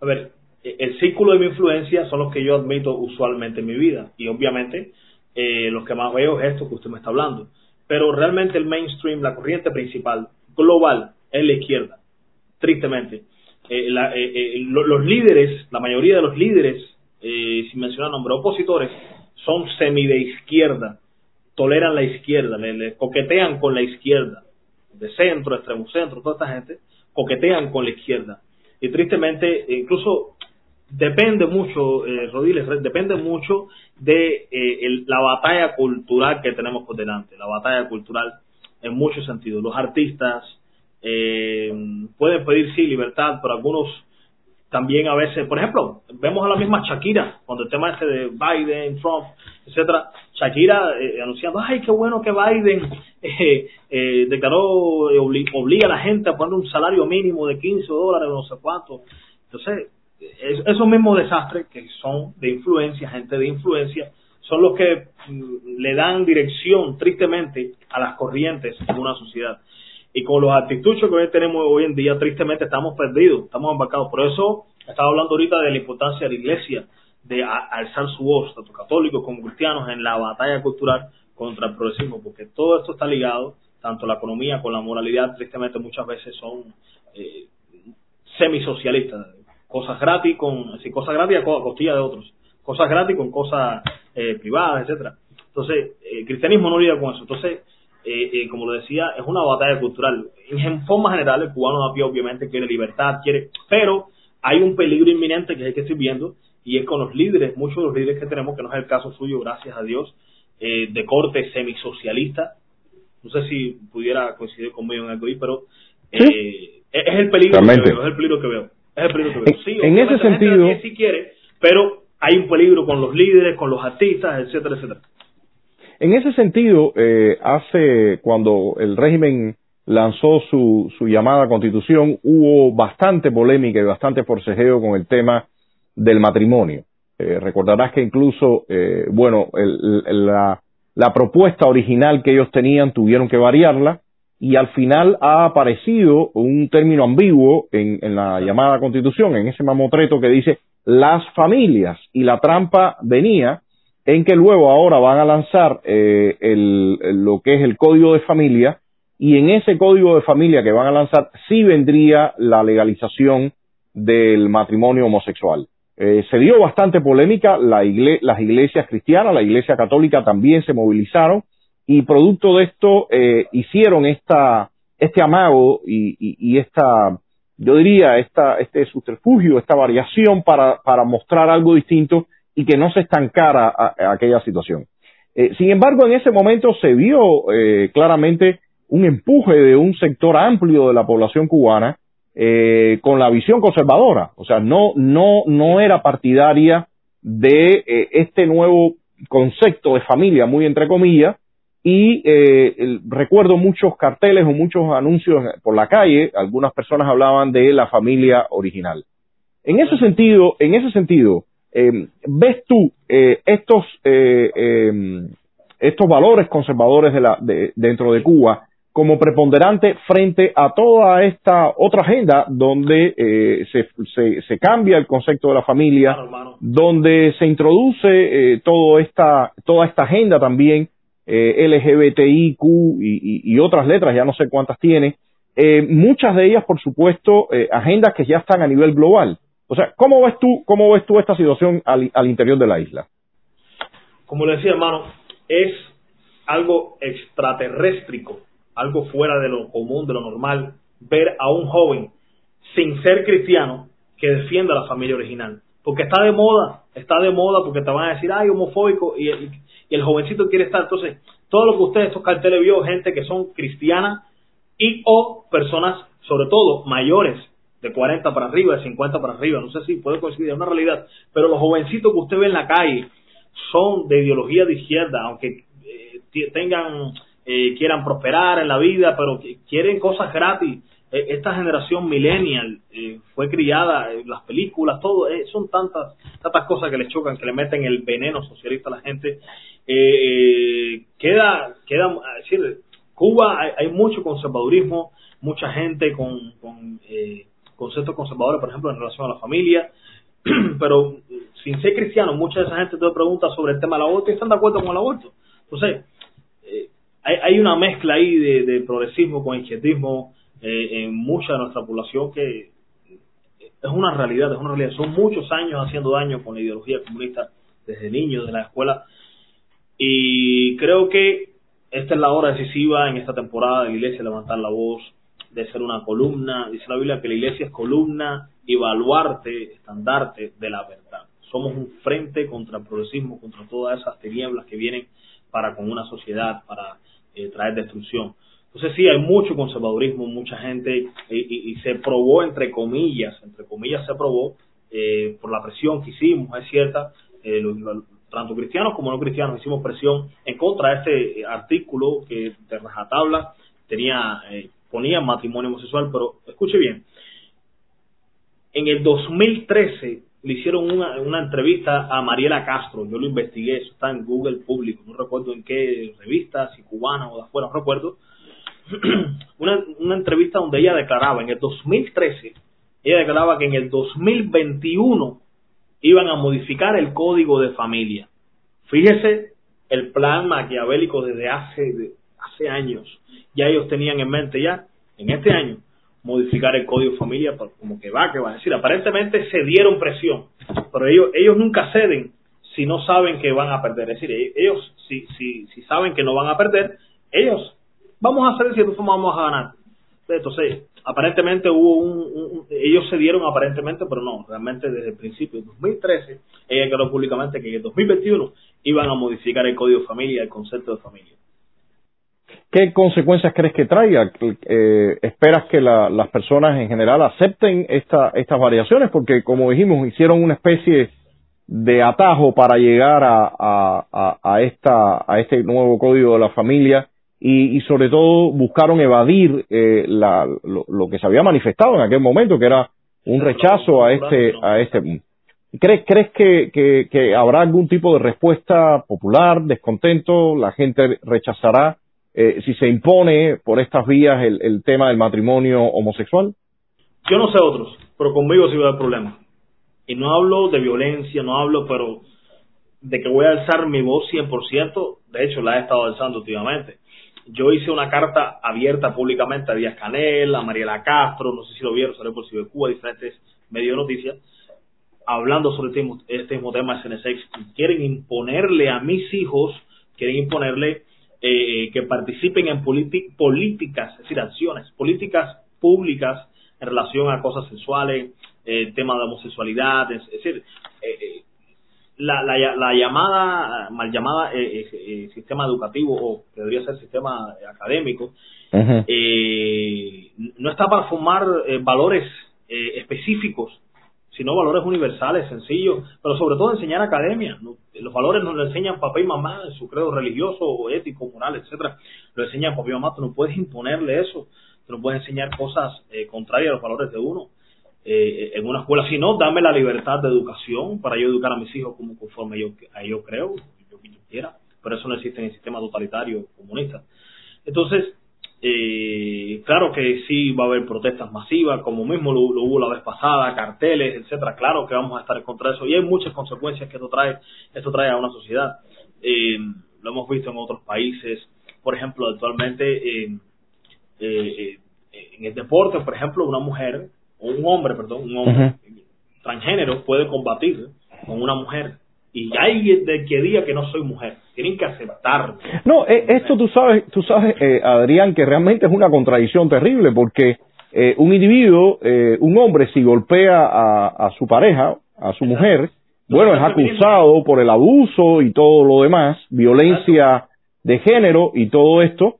A ver, e, el círculo de mi influencia son los que yo admito usualmente en mi vida. Y obviamente, eh, los que más veo es esto que usted me está hablando. Pero realmente el mainstream, la corriente principal, global, es la izquierda. Tristemente. Eh, eh, los líderes, la mayoría de los líderes, sin mencionar nombres opositores, son semi de izquierda toleran la izquierda, le, coquetean con la izquierda, de centro, extremo centro, toda esta gente, coquetean con la izquierda. Y tristemente, incluso depende mucho, eh, depende mucho de eh, la batalla cultural que tenemos por delante, la batalla cultural en muchos sentidos. Los artistas eh, pueden pedir sí libertad, pero algunos también a veces, por ejemplo, vemos a la misma Shakira, cuando el tema este de Biden, Trump, etcétera, Shakira eh, anunciando, ay, qué bueno que Biden eh, eh, declaró, obliga a la gente a poner un salario mínimo de 15 dólares, no sé cuánto. Entonces, esos mismos desastres que son de influencia, gente de influencia, son los que mm, le dan dirección, tristemente, a las corrientes en una sociedad. Y con los actituchos que hoy tenemos hoy en día, tristemente estamos perdidos, estamos embarcados. Por eso estaba hablando ahorita de la importancia de la iglesia, de alzar su voz, tanto católicos como cristianos, en la batalla cultural contra el progresismo, porque todo esto está ligado, tanto la economía con la moralidad, tristemente muchas veces son eh, semisocialistas, cosas gratis con, sí, cosas gratis a costilla de otros, cosas gratis con cosas eh, privadas, etcétera. Entonces, el cristianismo no lidia con eso. Entonces, eh, eh, como lo decía, es una batalla cultural. En forma general, el cubano a pie obviamente quiere libertad, quiere, pero hay un peligro inminente que es el que estoy viendo y es con los líderes, muchos de los líderes que tenemos, que no es el caso suyo, gracias a Dios, eh, de corte semisocialista. No sé si pudiera coincidir conmigo en algo ahí, pero eh, es el peligro que veo, es el peligro que veo. Es el peligro que veo. Sí, en ese sentido, sí quiere, pero hay un peligro con los líderes, con los artistas, etcétera, etcétera. En ese sentido, eh, hace cuando el régimen lanzó su, su llamada constitución, hubo bastante polémica y bastante forcejeo con el tema del matrimonio. Eh, recordarás que incluso, eh, bueno, la, la propuesta original que ellos tenían tuvieron que variarla y al final ha aparecido un término ambiguo en, en la llamada constitución, en ese mamotreto que dice las familias y la trampa venía en que luego ahora van a lanzar eh, el, lo que es el código de familia y en ese código de familia que van a lanzar sí vendría la legalización del matrimonio homosexual. Eh, se dio bastante polémica, la las iglesias cristianas, la iglesia católica también se movilizaron y producto de esto eh, hicieron esta, este amago y, esta, yo diría, esta, este subterfugio, esta variación para, para mostrar algo distinto y que no se estancara a, aquella situación. Eh, sin embargo, en ese momento se vio eh, claramente un empuje de un sector amplio de la población cubana eh, con la visión conservadora, o sea, no, no, no era partidaria de este nuevo concepto de familia, muy entre comillas, y recuerdo muchos carteles o muchos anuncios por la calle, algunas personas hablaban de la familia original. En ese sentido, en ese sentido, eh, ¿Ves tú eh, estos, eh, em, estos valores conservadores de la, dentro de Cuba como preponderante frente a toda esta otra agenda donde se, se, cambia el concepto de la familia, donde se introduce todo esta, toda esta agenda también LGBTIQ y, otras letras, ya no sé cuántas tiene, muchas de ellas, por supuesto, agendas que ya están a nivel global. O sea, ¿cómo ves tú, cómo ves tú esta situación al, al interior de la isla? Como le decía, hermano, es algo extraterréstrico, algo fuera de lo común, de lo normal, ver a un joven sin ser cristiano que defienda a la familia original. Porque está de moda, está de moda porque te van a decir, ay, homofóbico, y, el jovencito quiere estar. Entonces, todo lo que ustedes, estos carteles vio, gente que son cristianas y o personas, sobre todo, mayores, de 40 para arriba, de 50 para arriba, no sé si puede coincidir, es una realidad, pero los jovencitos que usted ve en la calle son de ideología de izquierda, aunque eh, tengan, eh, quieran prosperar en la vida, pero quieren cosas gratis. Eh, esta generación millennial fue criada, en las películas, todo, son tantas, tantas cosas que le chocan, que le meten el veneno socialista a la gente. queda, queda, decir, Cuba hay, hay, mucho conservadurismo, mucha gente con, con conceptos conservadores, por ejemplo, en relación a la familia, pero sin ser cristiano, mucha de esa gente te pregunta sobre el tema del aborto y están de acuerdo con el aborto. Entonces, eh, hay, hay, una mezcla ahí de, progresismo con izquierdismo eh, en mucha de nuestra población que es una realidad, es una realidad. Son muchos años haciendo daño con la ideología comunista desde niños, de la escuela, y creo que esta es la hora decisiva en esta temporada de la iglesia levantar la voz, de ser una columna, dice la Biblia que la iglesia es columna y baluarte, estandarte de la verdad. Somos un frente contra el progresismo, contra todas esas tinieblas que vienen para con una sociedad, para eh, traer destrucción. Entonces sí, hay mucho conservadurismo, mucha gente, y, se probó, entre comillas, entre comillas se probó, eh, por la presión que hicimos, es cierta, eh, tanto cristianos como no cristianos hicimos presión en contra de este artículo que de rajatabla tenía, eh, ponía matrimonio homosexual, pero escuche bien, en el 2013 le hicieron una, una entrevista a Mariela Castro, yo lo investigué, eso está en Google público, no recuerdo en qué revista, si cubana o de afuera, no recuerdo, una, una entrevista donde ella declaraba en el 2013, ella declaraba que en el 2021 iban a modificar el código de familia. Fíjese el plan maquiavélico desde hace, hace años. Ya ellos tenían en mente ya, en este año, modificar el código de familia, como que va, que va a decir. Aparentemente se dieron presión, pero ellos, ellos nunca ceden si no saben que van a perder. Es decir, ellos, si, si, si saben que no van a perder, ellos vamos a hacer si nosotros vamos a ganar. Entonces, aparentemente hubo un, ellos se dieron aparentemente, pero no, realmente desde el principio, de 2013, ella declaró públicamente que en el 2021 iban a modificar el código de familia, el concepto de familia. ¿Qué consecuencias crees que traiga? Eh, ¿Esperas que las personas en general acepten esta, estas variaciones? Porque, como dijimos, hicieron una especie de atajo para llegar a, a, esta, a este nuevo código de la familia y, sobre todo buscaron evadir eh, la, lo, que se había manifestado en aquel momento, que era un rechazo a este, a este. ¿Crees, crees que, que, habrá algún tipo de respuesta popular, descontento? ¿La gente rechazará eh, si se impone por estas vías el, el tema del matrimonio homosexual? Yo no sé otros, pero conmigo sí va a haber problema. Y no hablo de violencia, no hablo, pero de que voy a alzar mi voz 100%, de hecho la he estado alzando últimamente yo hice una carta abierta públicamente a Díaz Canel, a Mariela Castro, no sé si lo vieron, salió por de Cuba, diferentes medios de noticias, hablando sobre este, este mismo tema de SNSX. Quieren imponerle a mis hijos, quieren imponerle eh, que participen en políticas, es decir, acciones, políticas públicas en relación a cosas sexuales, eh, tema de homosexualidad, es, decir, eh, la, la, la llamada, mal llamada eh, eh, eh, sistema educativo, o que debería ser sistema académico, no está para formar valores específicos, sino valores universales, sencillos, pero sobre todo enseñar academia. Los valores nos lo enseñan papá y mamá en su credo religioso, ético, moral, etcétera. Lo enseñan papá y mamá, tú no puedes imponerle eso, tú no puedes enseñar cosas contrarias a los valores de uno eh, en una escuela, si no, dame la libertad de educación para yo educar a mis hijos como conforme yo, a yo creo, yo, yo quiera, pero eso no existe en el sistema totalitario comunista. Entonces, eh, claro que sí va a haber protestas masivas, como mismo lo, hubo la vez pasada, carteles, etcétera. Claro que vamos a estar contra eso y hay muchas consecuencias que esto trae, esto trae a una sociedad. Eh, lo hemos visto en otros países, por ejemplo, actualmente eh, eh, en el deporte, por ejemplo, una mujer un hombre, perdón, un hombre transgénero puede combatir con una mujer. Y hay de que diga que no soy mujer. Tienen que aceptarlo. No, eh, esto tú sabes, tú sabes, eh, Adrián, que realmente es una contradicción terrible porque eh, un individuo, un hombre, si golpea a, su pareja, a su mujer, bueno, es acusado por el abuso y todo lo demás, violencia de género y todo esto,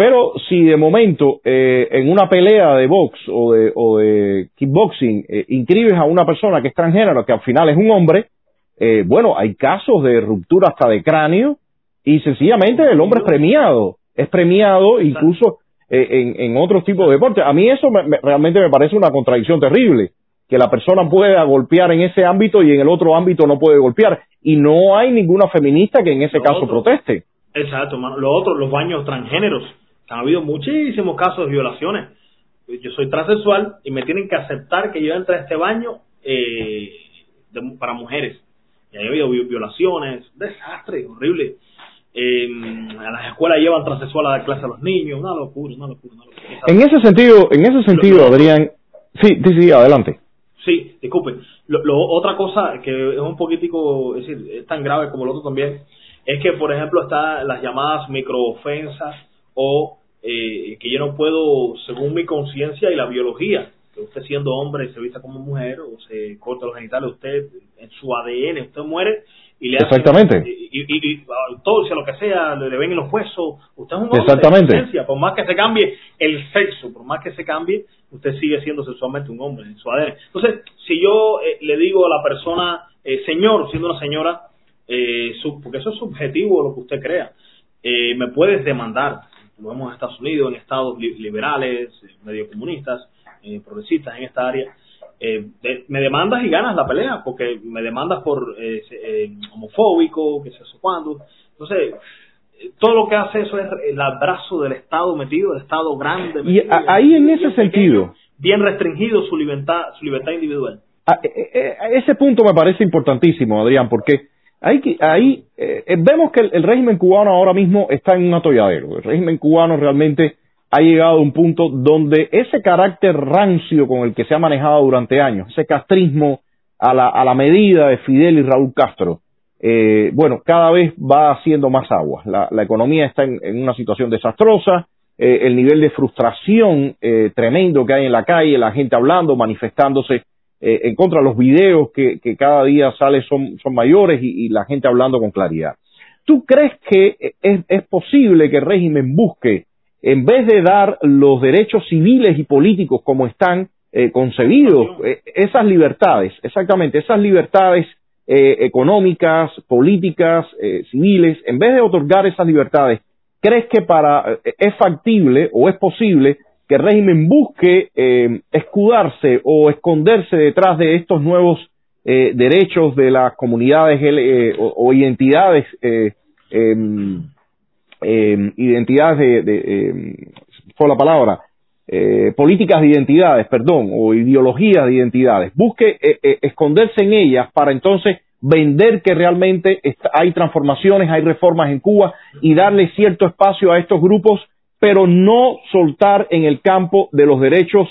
pero si de momento eh, en una pelea de box o de, o de kickboxing eh, inscribes a una persona que es transgénero, que al final es un hombre, eh, bueno, hay casos de ruptura hasta de cráneo y sencillamente el hombre es premiado, es premiado incluso eh, en, en otros tipos de deportes. A mí eso realmente me parece una contradicción terrible, que la persona pueda golpear en ese ámbito y en el otro ámbito no puede golpear. Y no hay ninguna feminista que en ese caso proteste. Exacto, Lo otro, los baños transgéneros ha habido muchísimos casos de violaciones. Yo soy transexual y me tienen que aceptar que yo entre a este baño eh, para mujeres. Y ha habido violaciones, desastre, horrible. Eh, a las escuelas llevan transexual a dar clase a los niños, una locura, una locura, una locura. En ese sentido, en ese sentido, Adrián, sí, sí, sí, adelante. Sí, disculpe. Lo, otra cosa que es un poquitico, es decir, es tan grave como lo otro también, es que, por ejemplo, está las llamadas microofensas o eh, que yo no puedo, según mi conciencia y la biología, que usted siendo hombre se vista como mujer o se corta los genitales, usted en su ADN, usted muere y le Exactamente. y, y, y, todo, sea lo que sea, le, ven en los huesos, usted es un hombre. Exactamente. Por más que se cambie el sexo, por más que se cambie, usted sigue siendo sexualmente un hombre en su ADN. Entonces, si yo eh, le digo a la persona, eh, señor, siendo una señora, eh, porque eso es subjetivo lo que usted crea, me puedes demandar. Lo vemos en Estados Unidos, en estados liberales, medio comunistas, progresistas en esta área. me demandas y ganas la pelea, porque me demandas por homofóbico, que sé yo cuándo. Entonces, todo lo que hace eso es el abrazo del Estado metido, el Estado grande. y ahí en ese sentido. bien restringido su libertad, su libertad individual. A, e, e, ese punto me parece importantísimo, Adrián, porque ahí, ahí eh, vemos que el, régimen cubano ahora mismo está en un atolladero. El régimen cubano realmente ha llegado a un punto donde ese carácter rancio con el que se ha manejado durante años, ese castrismo a la, a la medida de Fidel y Raúl Castro, eh, bueno, cada vez va haciendo más agua. La, economía está en, una situación desastrosa, eh, el nivel de frustración eh, tremendo que hay en la calle, la gente hablando, manifestándose en contra de los videos que, cada día sale son, son mayores y, la gente hablando con claridad. ¿Tú crees que es, es posible que el régimen busque, en vez de dar los derechos civiles y políticos como están concebidos, esas libertades, exactamente, esas libertades eh, económicas, políticas, eh, civiles, en vez de otorgar esas libertades, ¿crees que para eh, es factible o es posible que el régimen busque escudarse o esconderse detrás de estos nuevos derechos de las comunidades o, identidades em, em, identidades de, de em, fue la palabra políticas de identidades, perdón, o ideologías de identidades, busque esconderse en ellas para entonces vender que realmente hay transformaciones, hay reformas en Cuba y darle cierto espacio a estos grupos, pero no soltar en el campo de los derechos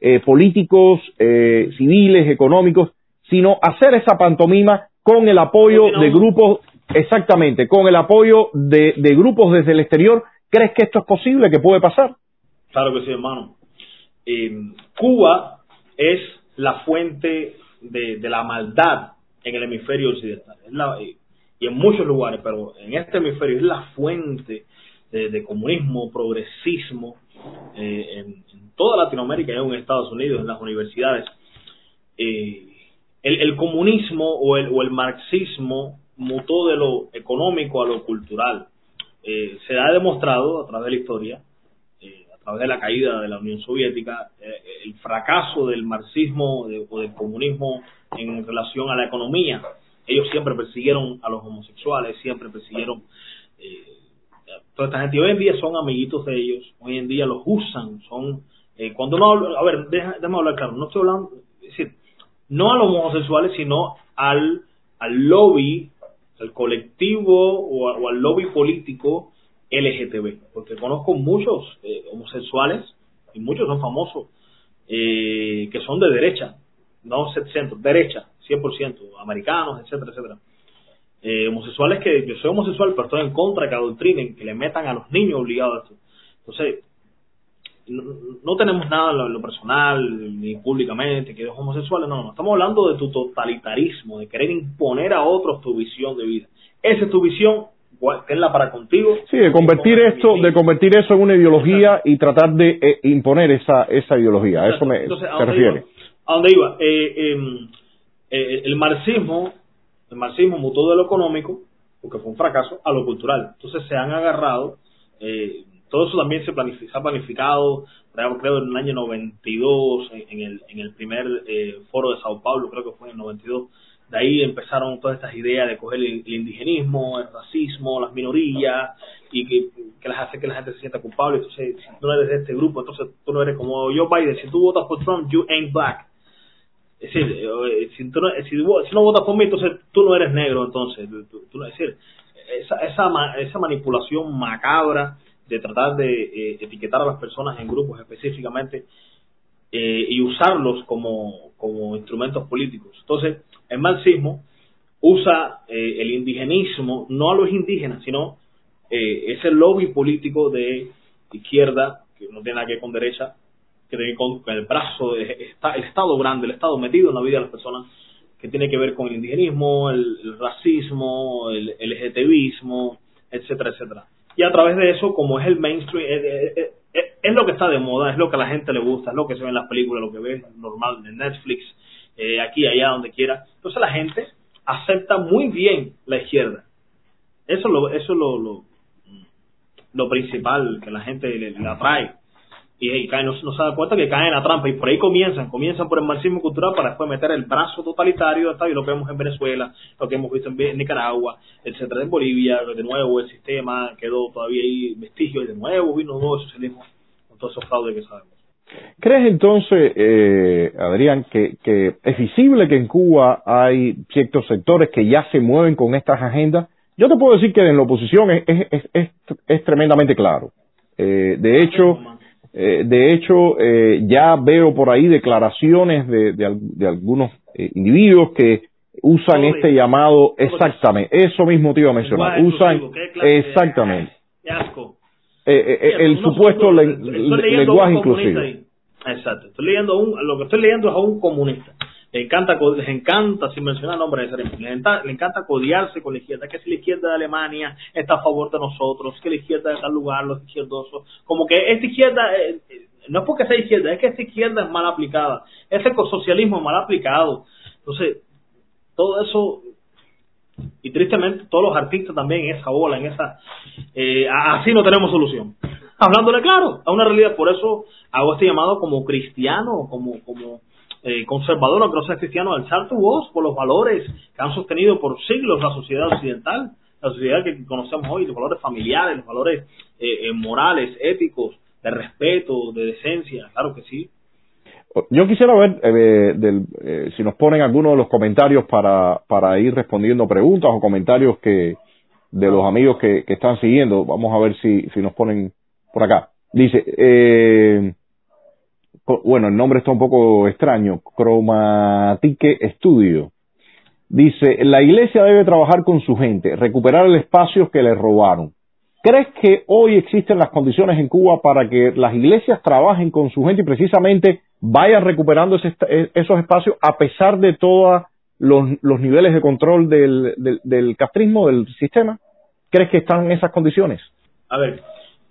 eh, políticos, eh, civiles, económicos, sino hacer esa pantomima con el apoyo de grupos, exactamente, con el apoyo de, grupos desde el exterior. ¿Crees que esto es posible, que puede pasar? Claro que sí, hermano. Eh, Cuba es la fuente de, de la maldad en el hemisferio occidental. y en muchos lugares, pero en este hemisferio es la fuente de, comunismo, progresismo, eh, en, toda Latinoamérica y en Estados Unidos, en las universidades. Eh, el, comunismo o el, o el marxismo mutó de lo económico a lo cultural. Eh, se ha demostrado a través de la historia, a través de la caída de la Unión Soviética, el fracaso del marxismo o del comunismo en relación a la economía. Ellos siempre persiguieron a los homosexuales, siempre persiguieron eh, toda esta gente. Hoy en día son amiguitos de ellos, hoy en día los usan, son... Eh, cuando uno habla, a ver, déjame hablar claro, no estoy hablando, es decir, no a los homosexuales, sino al, al lobby, al colectivo o, al lobby político LGTB, porque conozco muchos eh, homosexuales y muchos son famosos eh, que son de derecha, no centro, derecha, 100%, americanos, etcétera, etcétera. Eh, homosexuales que yo soy homosexual, pero estoy en contra de que adoctrinen, que le metan a los niños obligados a esto. Entonces, no, tenemos nada en lo, personal, ni públicamente, que los homosexuales, no, no, estamos hablando de tu totalitarismo, de querer imponer a otros tu visión de vida. Esa es tu visión, tenla para contigo. Sí, de convertir esto, de convertir eso en una ideología y tratar de eh, imponer esa, esa ideología. A eso me refiere a dónde iba, eh, em, eh, el marxismo, el marxismo mutó de lo económico, porque fue un fracaso, a lo cultural. Entonces se han agarrado, eh, todo eso también se, ha planificado, creo en el año 92, en, el, en el primer foro de Sao Paulo, creo que fue en el 92, de ahí empezaron todas estas ideas de coger el, indigenismo, el racismo, las minorías, y que, que las hace que la gente se sienta culpable. Entonces, si tú no eres de este grupo, entonces tú no eres como Joe Biden. Si tú votas por Trump, you ain't black. Es decir, eh, si, tú no, si, no votas por mí, entonces tú no eres negro, entonces. Tú, es decir, esa, esa, esa manipulación macabra de tratar de eh, etiquetar a las personas en grupos específicamente eh, y usarlos como, como instrumentos políticos. Entonces, el marxismo usa el indigenismo, no a los indígenas, sino ese lobby político de izquierda, que no tiene nada que ver con derecha, con el brazo, el Estado grande, el Estado metido en la vida de las personas, que tiene que ver con el indigenismo, el, racismo, el, LGTBismo, etcétera, etcétera. y a través de eso, como es el mainstream, es, lo que está de moda, es lo que a la gente le gusta, es lo que se ve en las películas, lo que ve normal en Netflix, eh, aquí, allá, donde quiera. Entonces la gente acepta muy bien la izquierda. Eso es lo, eso es lo, lo, lo principal que la gente le, le atrae y, caen, no, se da cuenta que caen en la trampa y por ahí comienzan, comienzan por el marxismo cultural para después meter el brazo totalitario, y lo que vemos en Venezuela, lo que hemos visto en Nicaragua, etcétera, en Bolivia, de nuevo el sistema quedó todavía ahí vestigio y de nuevo vino nuevo socialismo con todos esos fraudes que sabemos. ¿Crees entonces, eh, Adrián, que, que es visible que en Cuba hay ciertos sectores que ya se mueven con estas agendas? Yo te puedo decir que en la oposición es, es, es, es tremendamente claro. Eh, de hecho, eh, de hecho, eh, ya veo por ahí declaraciones de, de, algunos eh, individuos que usan este llamado exactamente, eso mismo te iba a mencionar, usan exactamente. el supuesto lenguaje inclusivo. Exacto, estoy leyendo un, lo que estoy leyendo es a un comunista le encanta, les encanta, sin mencionar nombres de les encanta, le encanta codiarse con la izquierda, que si la izquierda de Alemania está a favor de nosotros, que la izquierda de tal lugar, los izquierdosos, como que esta izquierda, eh, eh, no es porque sea izquierda, es que esta izquierda es mal aplicada, ese socialismo es mal aplicado. Entonces, todo eso, y tristemente todos los artistas también en esa bola, en esa, eh, así no tenemos solución. Hablándole claro, a una realidad, por eso hago este llamado como cristiano, como, como, eh, conservador o que cristiano, alzar tu voz por los valores que han sostenido por siglos la sociedad occidental, la sociedad que conocemos hoy, los valores familiares, los valores eh, eh, morales, éticos, de respeto, de decencia, claro que sí. Yo quisiera ver del, si nos ponen algunos de los comentarios para, para ir respondiendo preguntas o comentarios que de los amigos que, que están siguiendo. Vamos a ver si, si nos ponen por acá. Dice, eh, bueno, el nombre está un poco extraño, Chromatique Studio. Dice, la iglesia debe trabajar con su gente, recuperar el espacio que le robaron. ¿Crees que hoy existen las condiciones en Cuba para que las iglesias trabajen con su gente y precisamente vayan recuperando e, esos espacios a pesar de todos los, niveles de control del, del, castrismo, del sistema? ¿Crees que están en esas condiciones? A ver,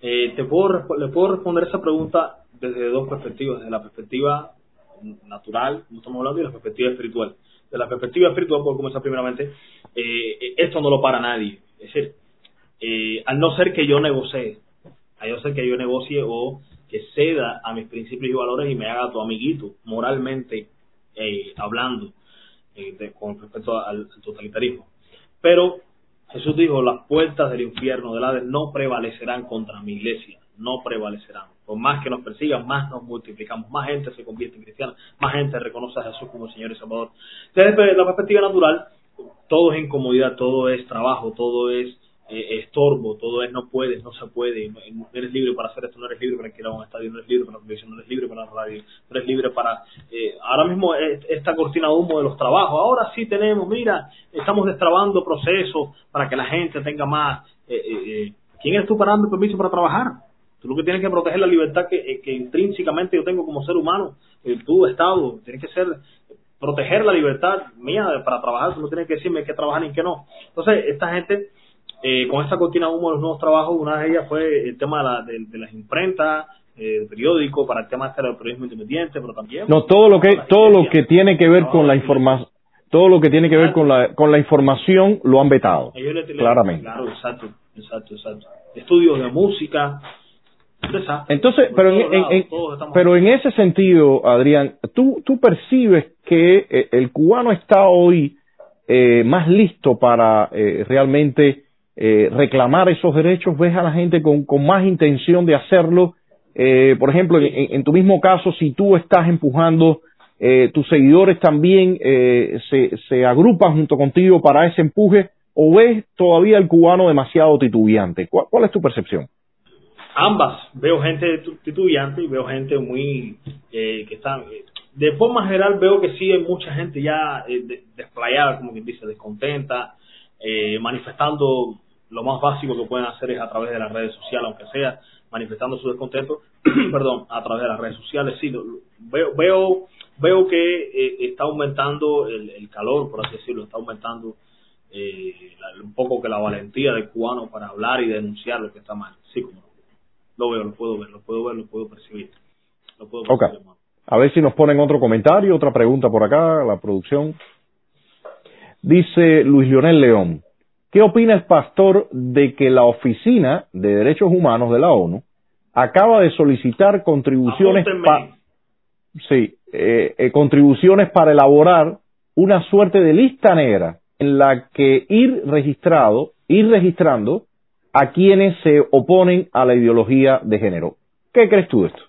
eh, te le puedo responder esa pregunta desde dos perspectivas, desde la perspectiva natural, como estamos hablando, y la perspectiva espiritual. De la perspectiva espiritual, por comenzar primeramente, eh, esto no lo para nadie. Es decir, eh, al no ser que yo negocie, a no ser que yo negocie o que ceda a mis principios y valores y me haga tu amiguito, moralmente eh, hablando, con respecto al, totalitarismo. Pero Jesús dijo, las puertas del infierno, del Hades, no prevalecerán contra mi iglesia, no prevalecerán. Por más que nos persigan, más nos multiplicamos, más gente se convierte en cristiana, más gente reconoce a Jesús como Señor y Salvador. Desde la perspectiva natural, todo es incomodidad, todo es trabajo, todo es eh, estorbo, todo es no puedes, no se puede, no, eres libre para hacer esto, no eres libre para ir a un estadio, no eres libre para la televisión, no eres libre para la radio, no eres libre para... Eh, ahora mismo esta cortina de humo de los trabajos, ahora sí tenemos, mira, estamos destrabando procesos para que la gente tenga más... Eh, ¿Quién eres tú para darme permiso para trabajar? Tú lo que tienes que proteger la libertad que, eh, que intrínsecamente yo tengo como ser humano. Tú, Estado, tienes que ser proteger la libertad mía para trabajar. Tú no tienes que decirme qué trabajar y qué no. Entonces, esta gente, eh, con esta cortina humo de los nuevos trabajos, una de ellas fue el tema de, la, de, las imprentas, eh, periódico, para el tema este del periodismo independiente, pero también... No, todo lo que, todo lo que tiene que ver con la información todo lo que tiene que ver con la, con la información lo han vetado. claramente. Claro, exacto, exacto, exacto. Estudios de música, entonces, pero en, pero en ese sentido, Adrián, tú, tú percibes que eh, el cubano está hoy eh, más listo para eh, realmente reclamar esos derechos, ves a la gente con, con más intención de hacerlo. por ejemplo, en, tu mismo caso, si tú estás empujando, tus seguidores también se, se agrupan junto contigo para ese empuje, o ves todavía el cubano demasiado titubeante. cuál es tu percepción? Ambas. Veo gente titubeante y veo gente muy eh, que están. Eh, de forma general veo que sí hay mucha gente ya eh, desplayada, como quien dice, descontenta, eh, manifestando lo más básico que pueden hacer es a través de las redes sociales, aunque sea manifestando su descontento, perdón, a través de las redes sociales. Sí, veo veo veo que está aumentando el, calor, por así decirlo, está aumentando eh, un poco que la valentía del cubano para hablar y denunciar lo que está mal. Sí, como lo veo, lo puedo ver, lo puedo ver, lo puedo percibir. Lo puedo percibir A ver si nos ponen otro comentario, otra pregunta por acá, la producción. Dice Luis Leonel León, ¿qué opina el pastor de que la Oficina de Derechos Humanos de la ONU acaba de solicitar contribuciones para sí, eh, eh, contribuciones para elaborar una suerte de lista negra en la que ir registrado, ir registrando a quienes se oponen a la ideología de género. ¿Qué crees tú de esto?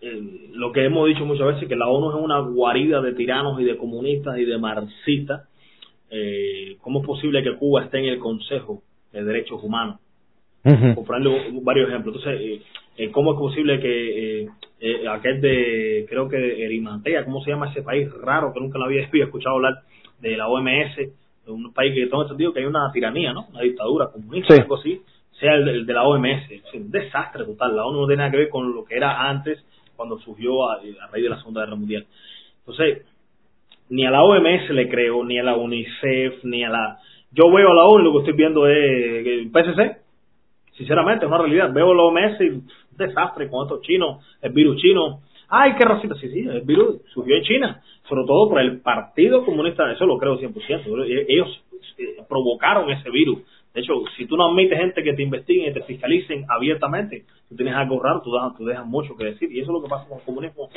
Eh, lo que hemos dicho muchas veces, que la ONU es una guarida de tiranos y de comunistas y de marxistas. Eh, ¿Cómo es posible que Cuba esté en el Consejo de Derechos Humanos? Por ponerle varios ejemplos. Entonces, eh, ¿cómo es posible que aquel de, creo que Erimantea, ¿cómo se llama ese país raro que nunca lo había escuchado hablar de la OMS, un país que todo entendido que hay una tiranía, ¿no? Una dictadura comunista, algo así, sea el, de la OMS. Es un desastre total. La ONU no tiene nada que ver con lo que era antes, cuando surgió a, a raíz de la Segunda Guerra Mundial. Entonces, ni a la OMS le creo, ni a la UNICEF, ni a la... Yo veo a la ONU, lo que estoy viendo es el PSC, sinceramente, es una realidad. Veo la OMS y un desastre con estos chinos, el virus chino. Ay, qué racista. Sí, sí, el virus surgió en China, sobre todo por el Partido Comunista, eso lo creo 100%. Ellos eh, provocaron ese virus. De hecho, si tú no admites gente que te investiguen y te fiscalicen abiertamente, tú tienes algo raro, tú, tú dejas mucho que decir. Y eso es lo que pasa con el comunismo.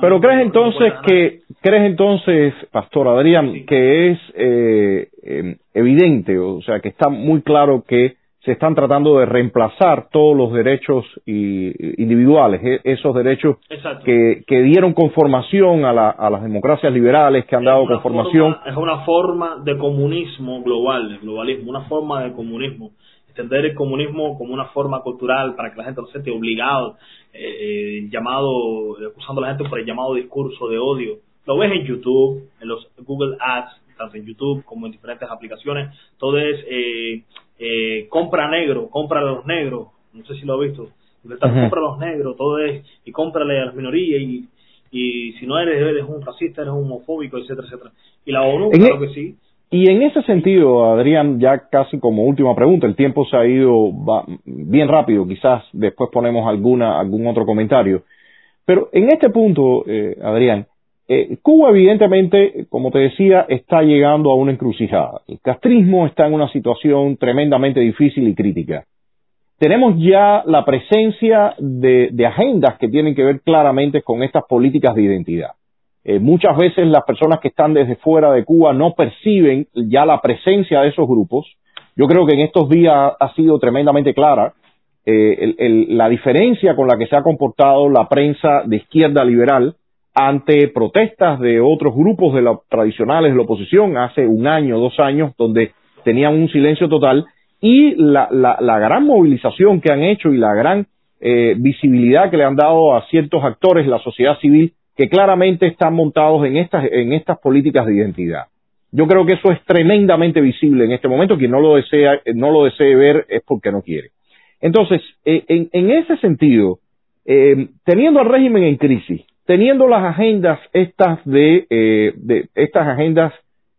Pero crees entonces que, crees entonces, Pastor Adrián, que es eh, eh, evidente, o sea, que está muy claro que se están tratando de reemplazar todos los derechos individuales, e, esos derechos que, que, dieron conformación a, la, a, las democracias liberales, que han dado conformación. es una forma de comunismo global, de globalismo, una forma de comunismo. Entender el comunismo como una forma cultural para que la gente no se siente obligado, eh, eh llamado, acusando a la gente por el llamado discurso de odio. Lo ves en YouTube, en los Google Ads, tanto en YouTube como en diferentes aplicaciones. Todo es eh, eh, compra negro, compra a los negros, no sé si lo ha visto, compra a los negros, todo es, y cómprale a las minorías, y, y si no eres, eres un racista, eres un homofóbico, etcétera, etcétera. Y la ONU, claro e- que sí. Y en ese sentido, Adrián, ya casi como última pregunta, el tiempo se ha ido bien rápido, quizás después ponemos alguna, algún otro comentario. Pero en este punto, eh, Adrián, eh, Cuba, evidentemente, como te decía, está llegando a una encrucijada. El castrismo está en una situación tremendamente difícil y crítica. Tenemos ya la presencia de, agendas que tienen que ver claramente con estas políticas de identidad. Eh, muchas veces las personas que están desde fuera de Cuba no perciben ya la presencia de esos grupos. Yo creo que en estos días ha sido tremendamente clara eh, la diferencia con la que se ha comportado la prensa de izquierda liberal ante protestas de otros grupos de la, tradicionales de la oposición hace un año, dos años, donde tenían un silencio total, y la, la, gran movilización que han hecho y la gran eh, visibilidad que le han dado a ciertos actores de la sociedad civil que claramente están montados en estas, en estas políticas de identidad. Yo creo que eso es tremendamente visible en este momento. Quien no lo desea, no lo desee ver es porque no quiere. Entonces, eh, en, en, ese sentido, eh, teniendo al régimen en crisis, teniendo las agendas estas de, eh, de estas agendas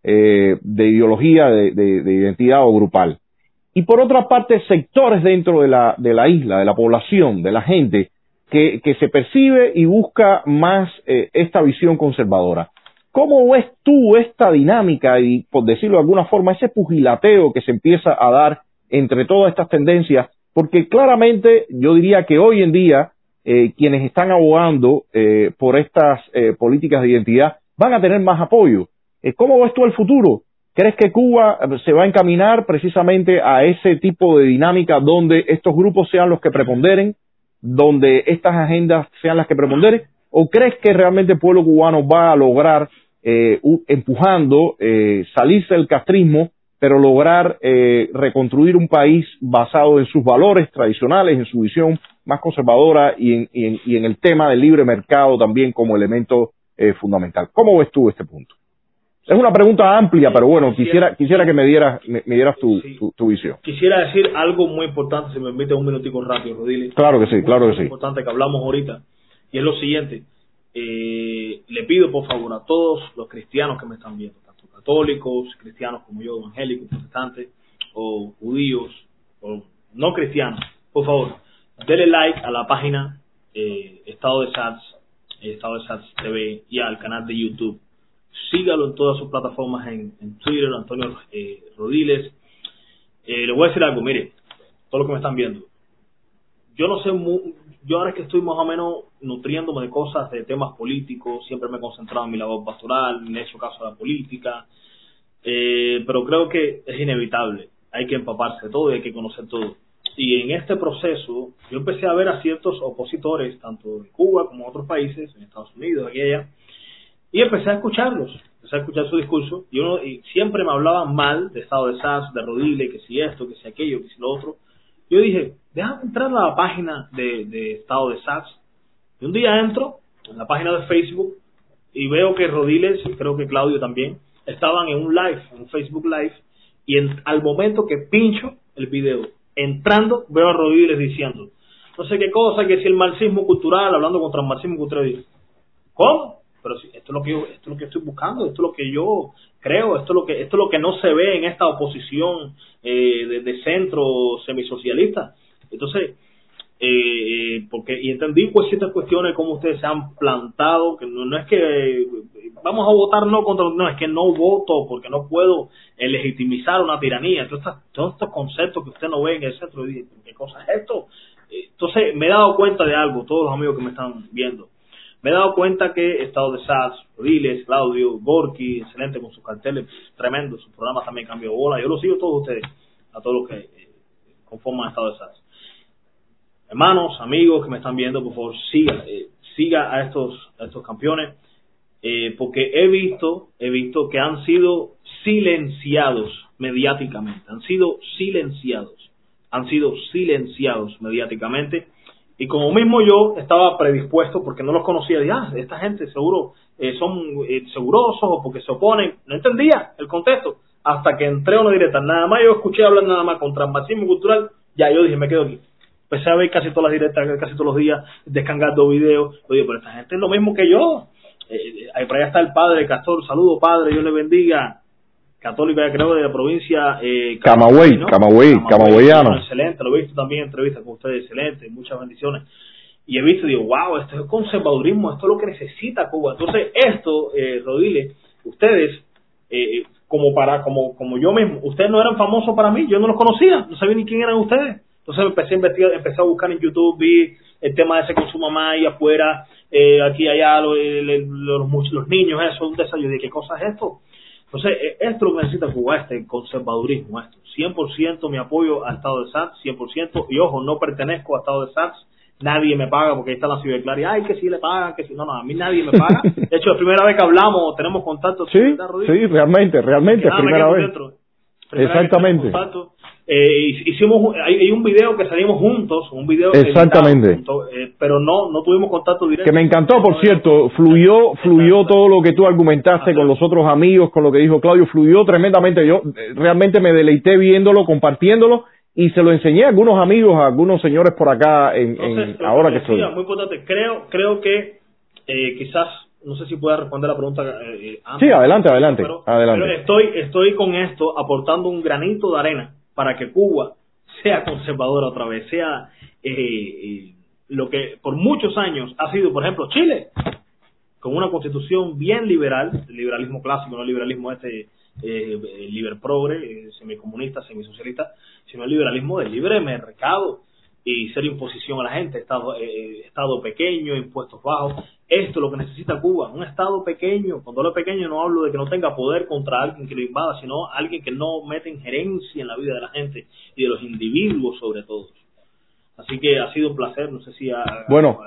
eh, de ideología de, de, identidad o grupal y por otra parte sectores dentro de la, de la isla, de la población, de la gente que, que se percibe y busca más eh, esta visión conservadora. ¿Cómo ves tú esta dinámica y, por decirlo de alguna forma, ese pugilateo que se empieza a dar entre todas estas tendencias? Porque claramente yo diría que hoy en día eh, quienes están abogando eh, por estas eh, políticas de identidad van a tener más apoyo. ¿Cómo ves tú el futuro? ¿Crees que Cuba se va a encaminar precisamente a ese tipo de dinámica donde estos grupos sean los que preponderen, donde estas agendas sean las que preponderen? ¿O crees que realmente el pueblo cubano va a lograr, empujando, salirse del castrismo, pero lograr reconstruir un país basado en sus valores tradicionales, en su visión más conservadora y en, y en, el tema del libre mercado también como elemento eh, fundamental. ¿Cómo ves tú este punto? Es una pregunta amplia, pero bueno, quisiera quisiera que me dieras me, dieras tu, tu, visión. Quisiera decir algo muy importante, si me permite un minutico rápido, Rodile. Claro que sí, claro que sí. importante que hablamos ahorita, y es lo siguiente. Eh, le pido por favor a todos los cristianos que me están viendo, tanto católicos, cristianos como yo, evangélicos, protestantes, o judíos, o no cristianos, por favor, denle like a la página eh, Estado de SATS, Estado de SATS TV y al canal de YouTube. Sígalo en todas sus plataformas, en, Twitter, Antonio eh, Rodiles. Eh, le voy a decir algo, mire, todo lo que me están viendo. Yo no sé, yo ahora que estoy más o menos nutriéndome de cosas, de temas políticos, siempre me he concentrado en mi labor pastoral, en hecho caso de la política, eh, pero creo que es inevitable, hay que empaparse de todo y hay que conocer todo. Y en este proceso yo empecé a ver a ciertos opositores, tanto de Cuba como de otros países, en Estados Unidos, aquí y allá, y empecé a escucharlos, empecé a escuchar su discurso, y, uno, y siempre me hablaban mal de Estado de SAS, de Rodile, que si esto, que si aquello, que si lo otro. Yo dije, déjame entrar a la página de, de Estado de SAS. Y un día entro en la página de Facebook y veo que Rodiles, creo que Claudio también, estaban en un live, en un Facebook Live, y al momento que pincho el video, entrando, veo a Rodiles diciendo, no sé qué cosa, que si el marxismo cultural, hablando contra el marxismo cultural, ¿cómo? pero esto es lo que yo, esto es lo que estoy buscando, esto es lo que yo creo, esto es lo que esto es lo que no se ve en esta oposición eh, de, centro semisocialista. Entonces, eh, porque y entendí pues ciertas cuestiones como ustedes se han plantado, que no, es que vamos a votar no contra, no, es que no voto porque no puedo eh, legitimizar una tiranía. Entonces, todos estos conceptos que usted no ve en el centro, ¿qué cosa es esto? Entonces, me he dado cuenta de algo, todos los amigos que me están viendo me he dado cuenta que Estado de SAS, Rodiles, Claudio, Gorky, excelente con sus carteles, tremendo, sus programas también cambió bola. Yo los sigo todos ustedes, a todos los que eh, conforman Estado de SAS. Hermanos, amigos que me están viendo, por favor, siga, eh, siga a estos, a estos campeones, eh, porque he visto, he visto que han sido silenciados mediáticamente, han sido silenciados, han sido silenciados mediáticamente y como mismo yo estaba predispuesto, porque no los conocía, de, ah, esta gente seguro eh, son segurosos o porque se oponen. No entendía el contexto. Hasta que entré a una directa. Nada más yo escuché hablar nada más contra el marxismo cultural. Ya yo dije, me quedo aquí. Empecé a ver casi todas las directas, casi todos los días, descargando videos. Oye, pero esta gente es lo mismo que yo. Eh, ahí por allá está el padre Castor. Saludo, padre. Dios le bendiga católica, creo, de la provincia eh, Camagüey, Camagüey, Camagüeyano. Excelente, lo he visto también en entrevistas con ustedes, excelente, muchas bendiciones. Y he visto digo, wow, esto es conservadurismo, esto es lo que necesita Cuba. Entonces, esto, eh, Rodile, ustedes, eh, como para, como, como yo mismo, ustedes no eran famosos para mí, yo no los conocía, no sabía ni quién eran ustedes. Entonces empecé a investigar, empecé a buscar en YouTube, vi el tema de ese consumo más ahí afuera, eh, aquí allá, los, los, los, niños, eso, un desayuno, ¿qué cosa es esto? Entonces, eh, esto es lo que necesita Cuba, este conservadurismo, esto. 100% mi apoyo a Estado de SATS, 100%, y ojo, no pertenezco a Estado de SATS, nadie me paga porque ahí está la ciberclaria, ay, que si le pagan, que si no, no, a mí nadie me paga. De hecho, la primera vez que hablamos, tenemos contacto. Sí, sí, realmente, realmente, primera vez. Exactamente. Eh, hicimos hay, un video que salimos juntos un video exactamente eh, pero no no tuvimos contacto directo que me encantó por cierto fluyó fluyó todo lo que tú argumentaste con los otros amigos con lo que dijo Claudio fluyó tremendamente yo eh, realmente me deleité viéndolo compartiéndolo y se lo enseñé a algunos amigos a algunos señores por acá en, ahora que estoy muy importante creo creo que eh, quizás no sé si pueda responder la pregunta. Eh, sí, adelante, adelante. adelante. pero estoy, estoy con esto aportando un granito de arena para que Cuba sea conservadora otra vez, sea eh, eh, lo que por muchos años ha sido, por ejemplo, Chile, con una constitución bien liberal, liberalismo clásico, no liberalismo este eh, liber progre, eh, semicomunista, semisocialista, sino el liberalismo del libre mercado y ser imposición a la gente, estado, estado pequeño, impuestos bajos. Esto es lo que necesita Cuba, un Estado pequeño. Cuando hablo pequeño no hablo de que no tenga poder contra alguien que lo invada, sino alguien que no mete injerencia en la vida de la gente y de los individuos sobre todo. Así que ha sido un placer, no sé si... bueno,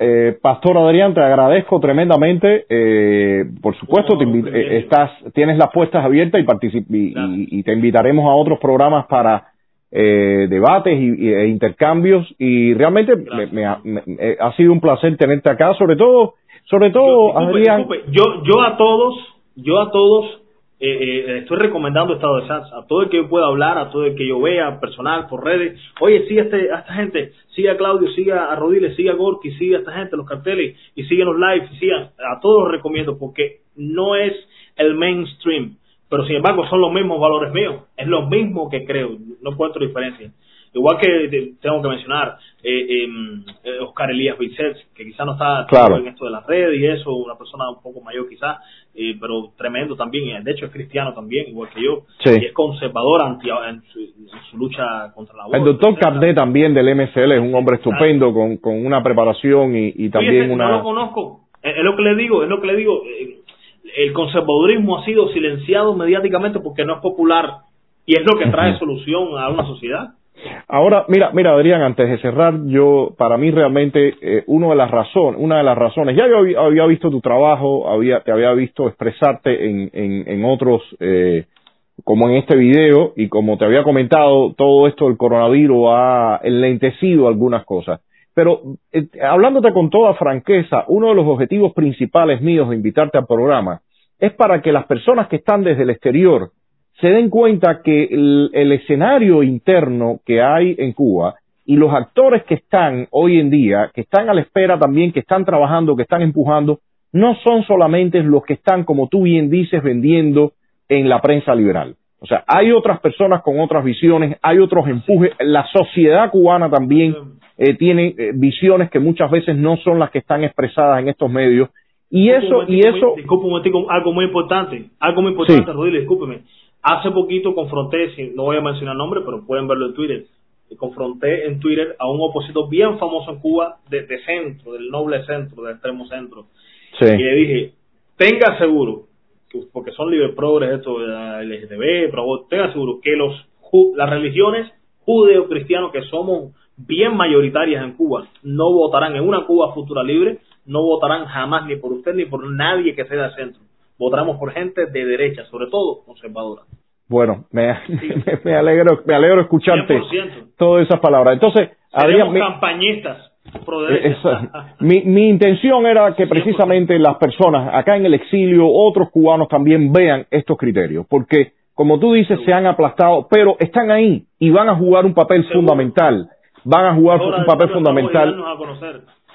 eh, Pastor Adrián, te agradezco tremendamente. Eh, por supuesto, te eh, estás, tienes las puestas abiertas y, y, te invitaremos a otros programas para eh, debates y, e intercambios y realmente me, ha, eh, ha, sido un placer tenerte acá, sobre todo, sobre todo, yo, Adrián. Yo, yo a todos, yo a todos eh, eh, estoy recomendando Estado de SATS, a todo el que yo pueda hablar, a todo el que yo vea personal por redes. Oye, sigue a, este, a esta gente, sigue a Claudio, sigue a Rodiles, sigue a Gorky, sigue a esta gente, los carteles, y sigue los lives, y sigue a, todos los recomiendo porque no es el mainstream pero sin embargo son los mismos valores míos, es lo mismo que creo, no encuentro diferencia. Igual que tengo que mencionar eh, em, eh, Oscar Elías Vicente, que quizá no está en esto de las redes y eso, una persona un poco mayor quizá, eh, pero tremendo también, de hecho es cristiano también, igual que yo, y es conservador anti, en, su, lucha contra la El doctor Carnet también del MCL es un hombre estupendo, con, con una preparación y, también una... No lo conozco, es, lo que le digo, es lo que le digo, eh, el conservadurismo ha sido silenciado mediáticamente porque no es popular y es lo que trae solución a una sociedad. Ahora, mira, mira, Adrián, antes de cerrar, yo, para mí realmente, eh, una de las razones, una de las razones, ya yo había, visto tu trabajo, había, te había visto expresarte en, en, en otros, eh, como en este video, y como te había comentado, todo esto del coronavirus ha enlentecido algunas cosas. Pero, eh, hablándote con toda franqueza, uno de los objetivos principales míos de invitarte al programa es para que las personas que están desde el exterior se den cuenta que el, escenario interno que hay en Cuba y los actores que están hoy en día, que están a la espera también, que están trabajando, que están empujando, no son solamente los que están, como tú bien dices, vendiendo en la prensa liberal. O sea, hay otras personas con otras visiones, hay otros empujes. La sociedad cubana también eh, tiene eh, visiones que muchas veces no son las que están expresadas en estos medios. Y eso, y eso. algo muy importante, algo muy importante, Rodríguez, discúlpeme. Hace poquito confronté, no voy a mencionar nombre, pero pueden verlo en Twitter, confronté en Twitter a un opositor bien famoso en Cuba, de, centro, del noble centro, del extremo centro. Y le dije, tenga seguro, porque son libre progres, esto de LGTB, pero tenga seguro que los las religiones judeo-cristianos que somos bien mayoritarias en Cuba no votarán en una Cuba futura libre, no votarán jamás ni por usted ni por nadie que sea de centro votaremos por gente de derecha, sobre todo conservadora. Bueno, me, me, alegro, me alegro escucharte todas esas palabras. Entonces, mi, campañistas. Eh, mi, mi intención era que precisamente las personas acá en el exilio, otros cubanos también vean estos criterios, porque como tú dices, se han aplastado, pero están ahí y van a jugar un papel fundamental. Van a jugar un papel fundamental.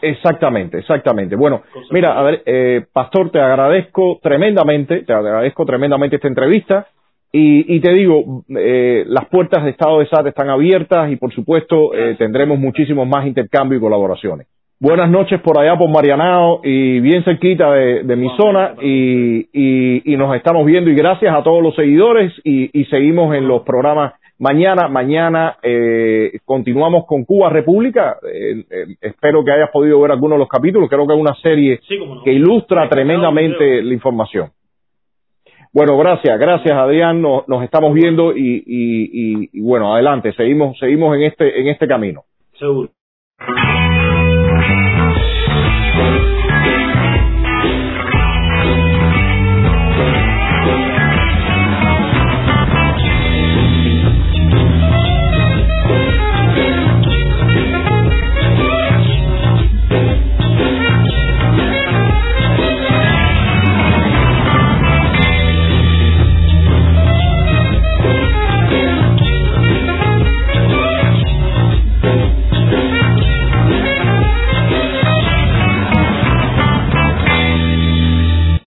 Exactamente, exactamente. Bueno, mira, a ver, eh, Pastor, te agradezco tremendamente, te agradezco tremendamente esta entrevista y, y te digo, eh, las puertas de Estado de SAT están abiertas y por supuesto eh, tendremos muchísimos más intercambios y colaboraciones. Buenas noches por allá por Marianao y bien cerquita de, de mi zona y, y, y, nos estamos viendo y gracias a todos los seguidores y, y seguimos en los programas Mañana, mañana eh, continuamos con Cuba República. Eh, eh, espero que hayas podido ver algunos de los capítulos. Creo que es una serie que ilustra tremendamente la información. Bueno, gracias, gracias Adrián. Nos, nos estamos viendo y, y, y, y, bueno, adelante. Seguimos, seguimos en este, en este camino. Seguro.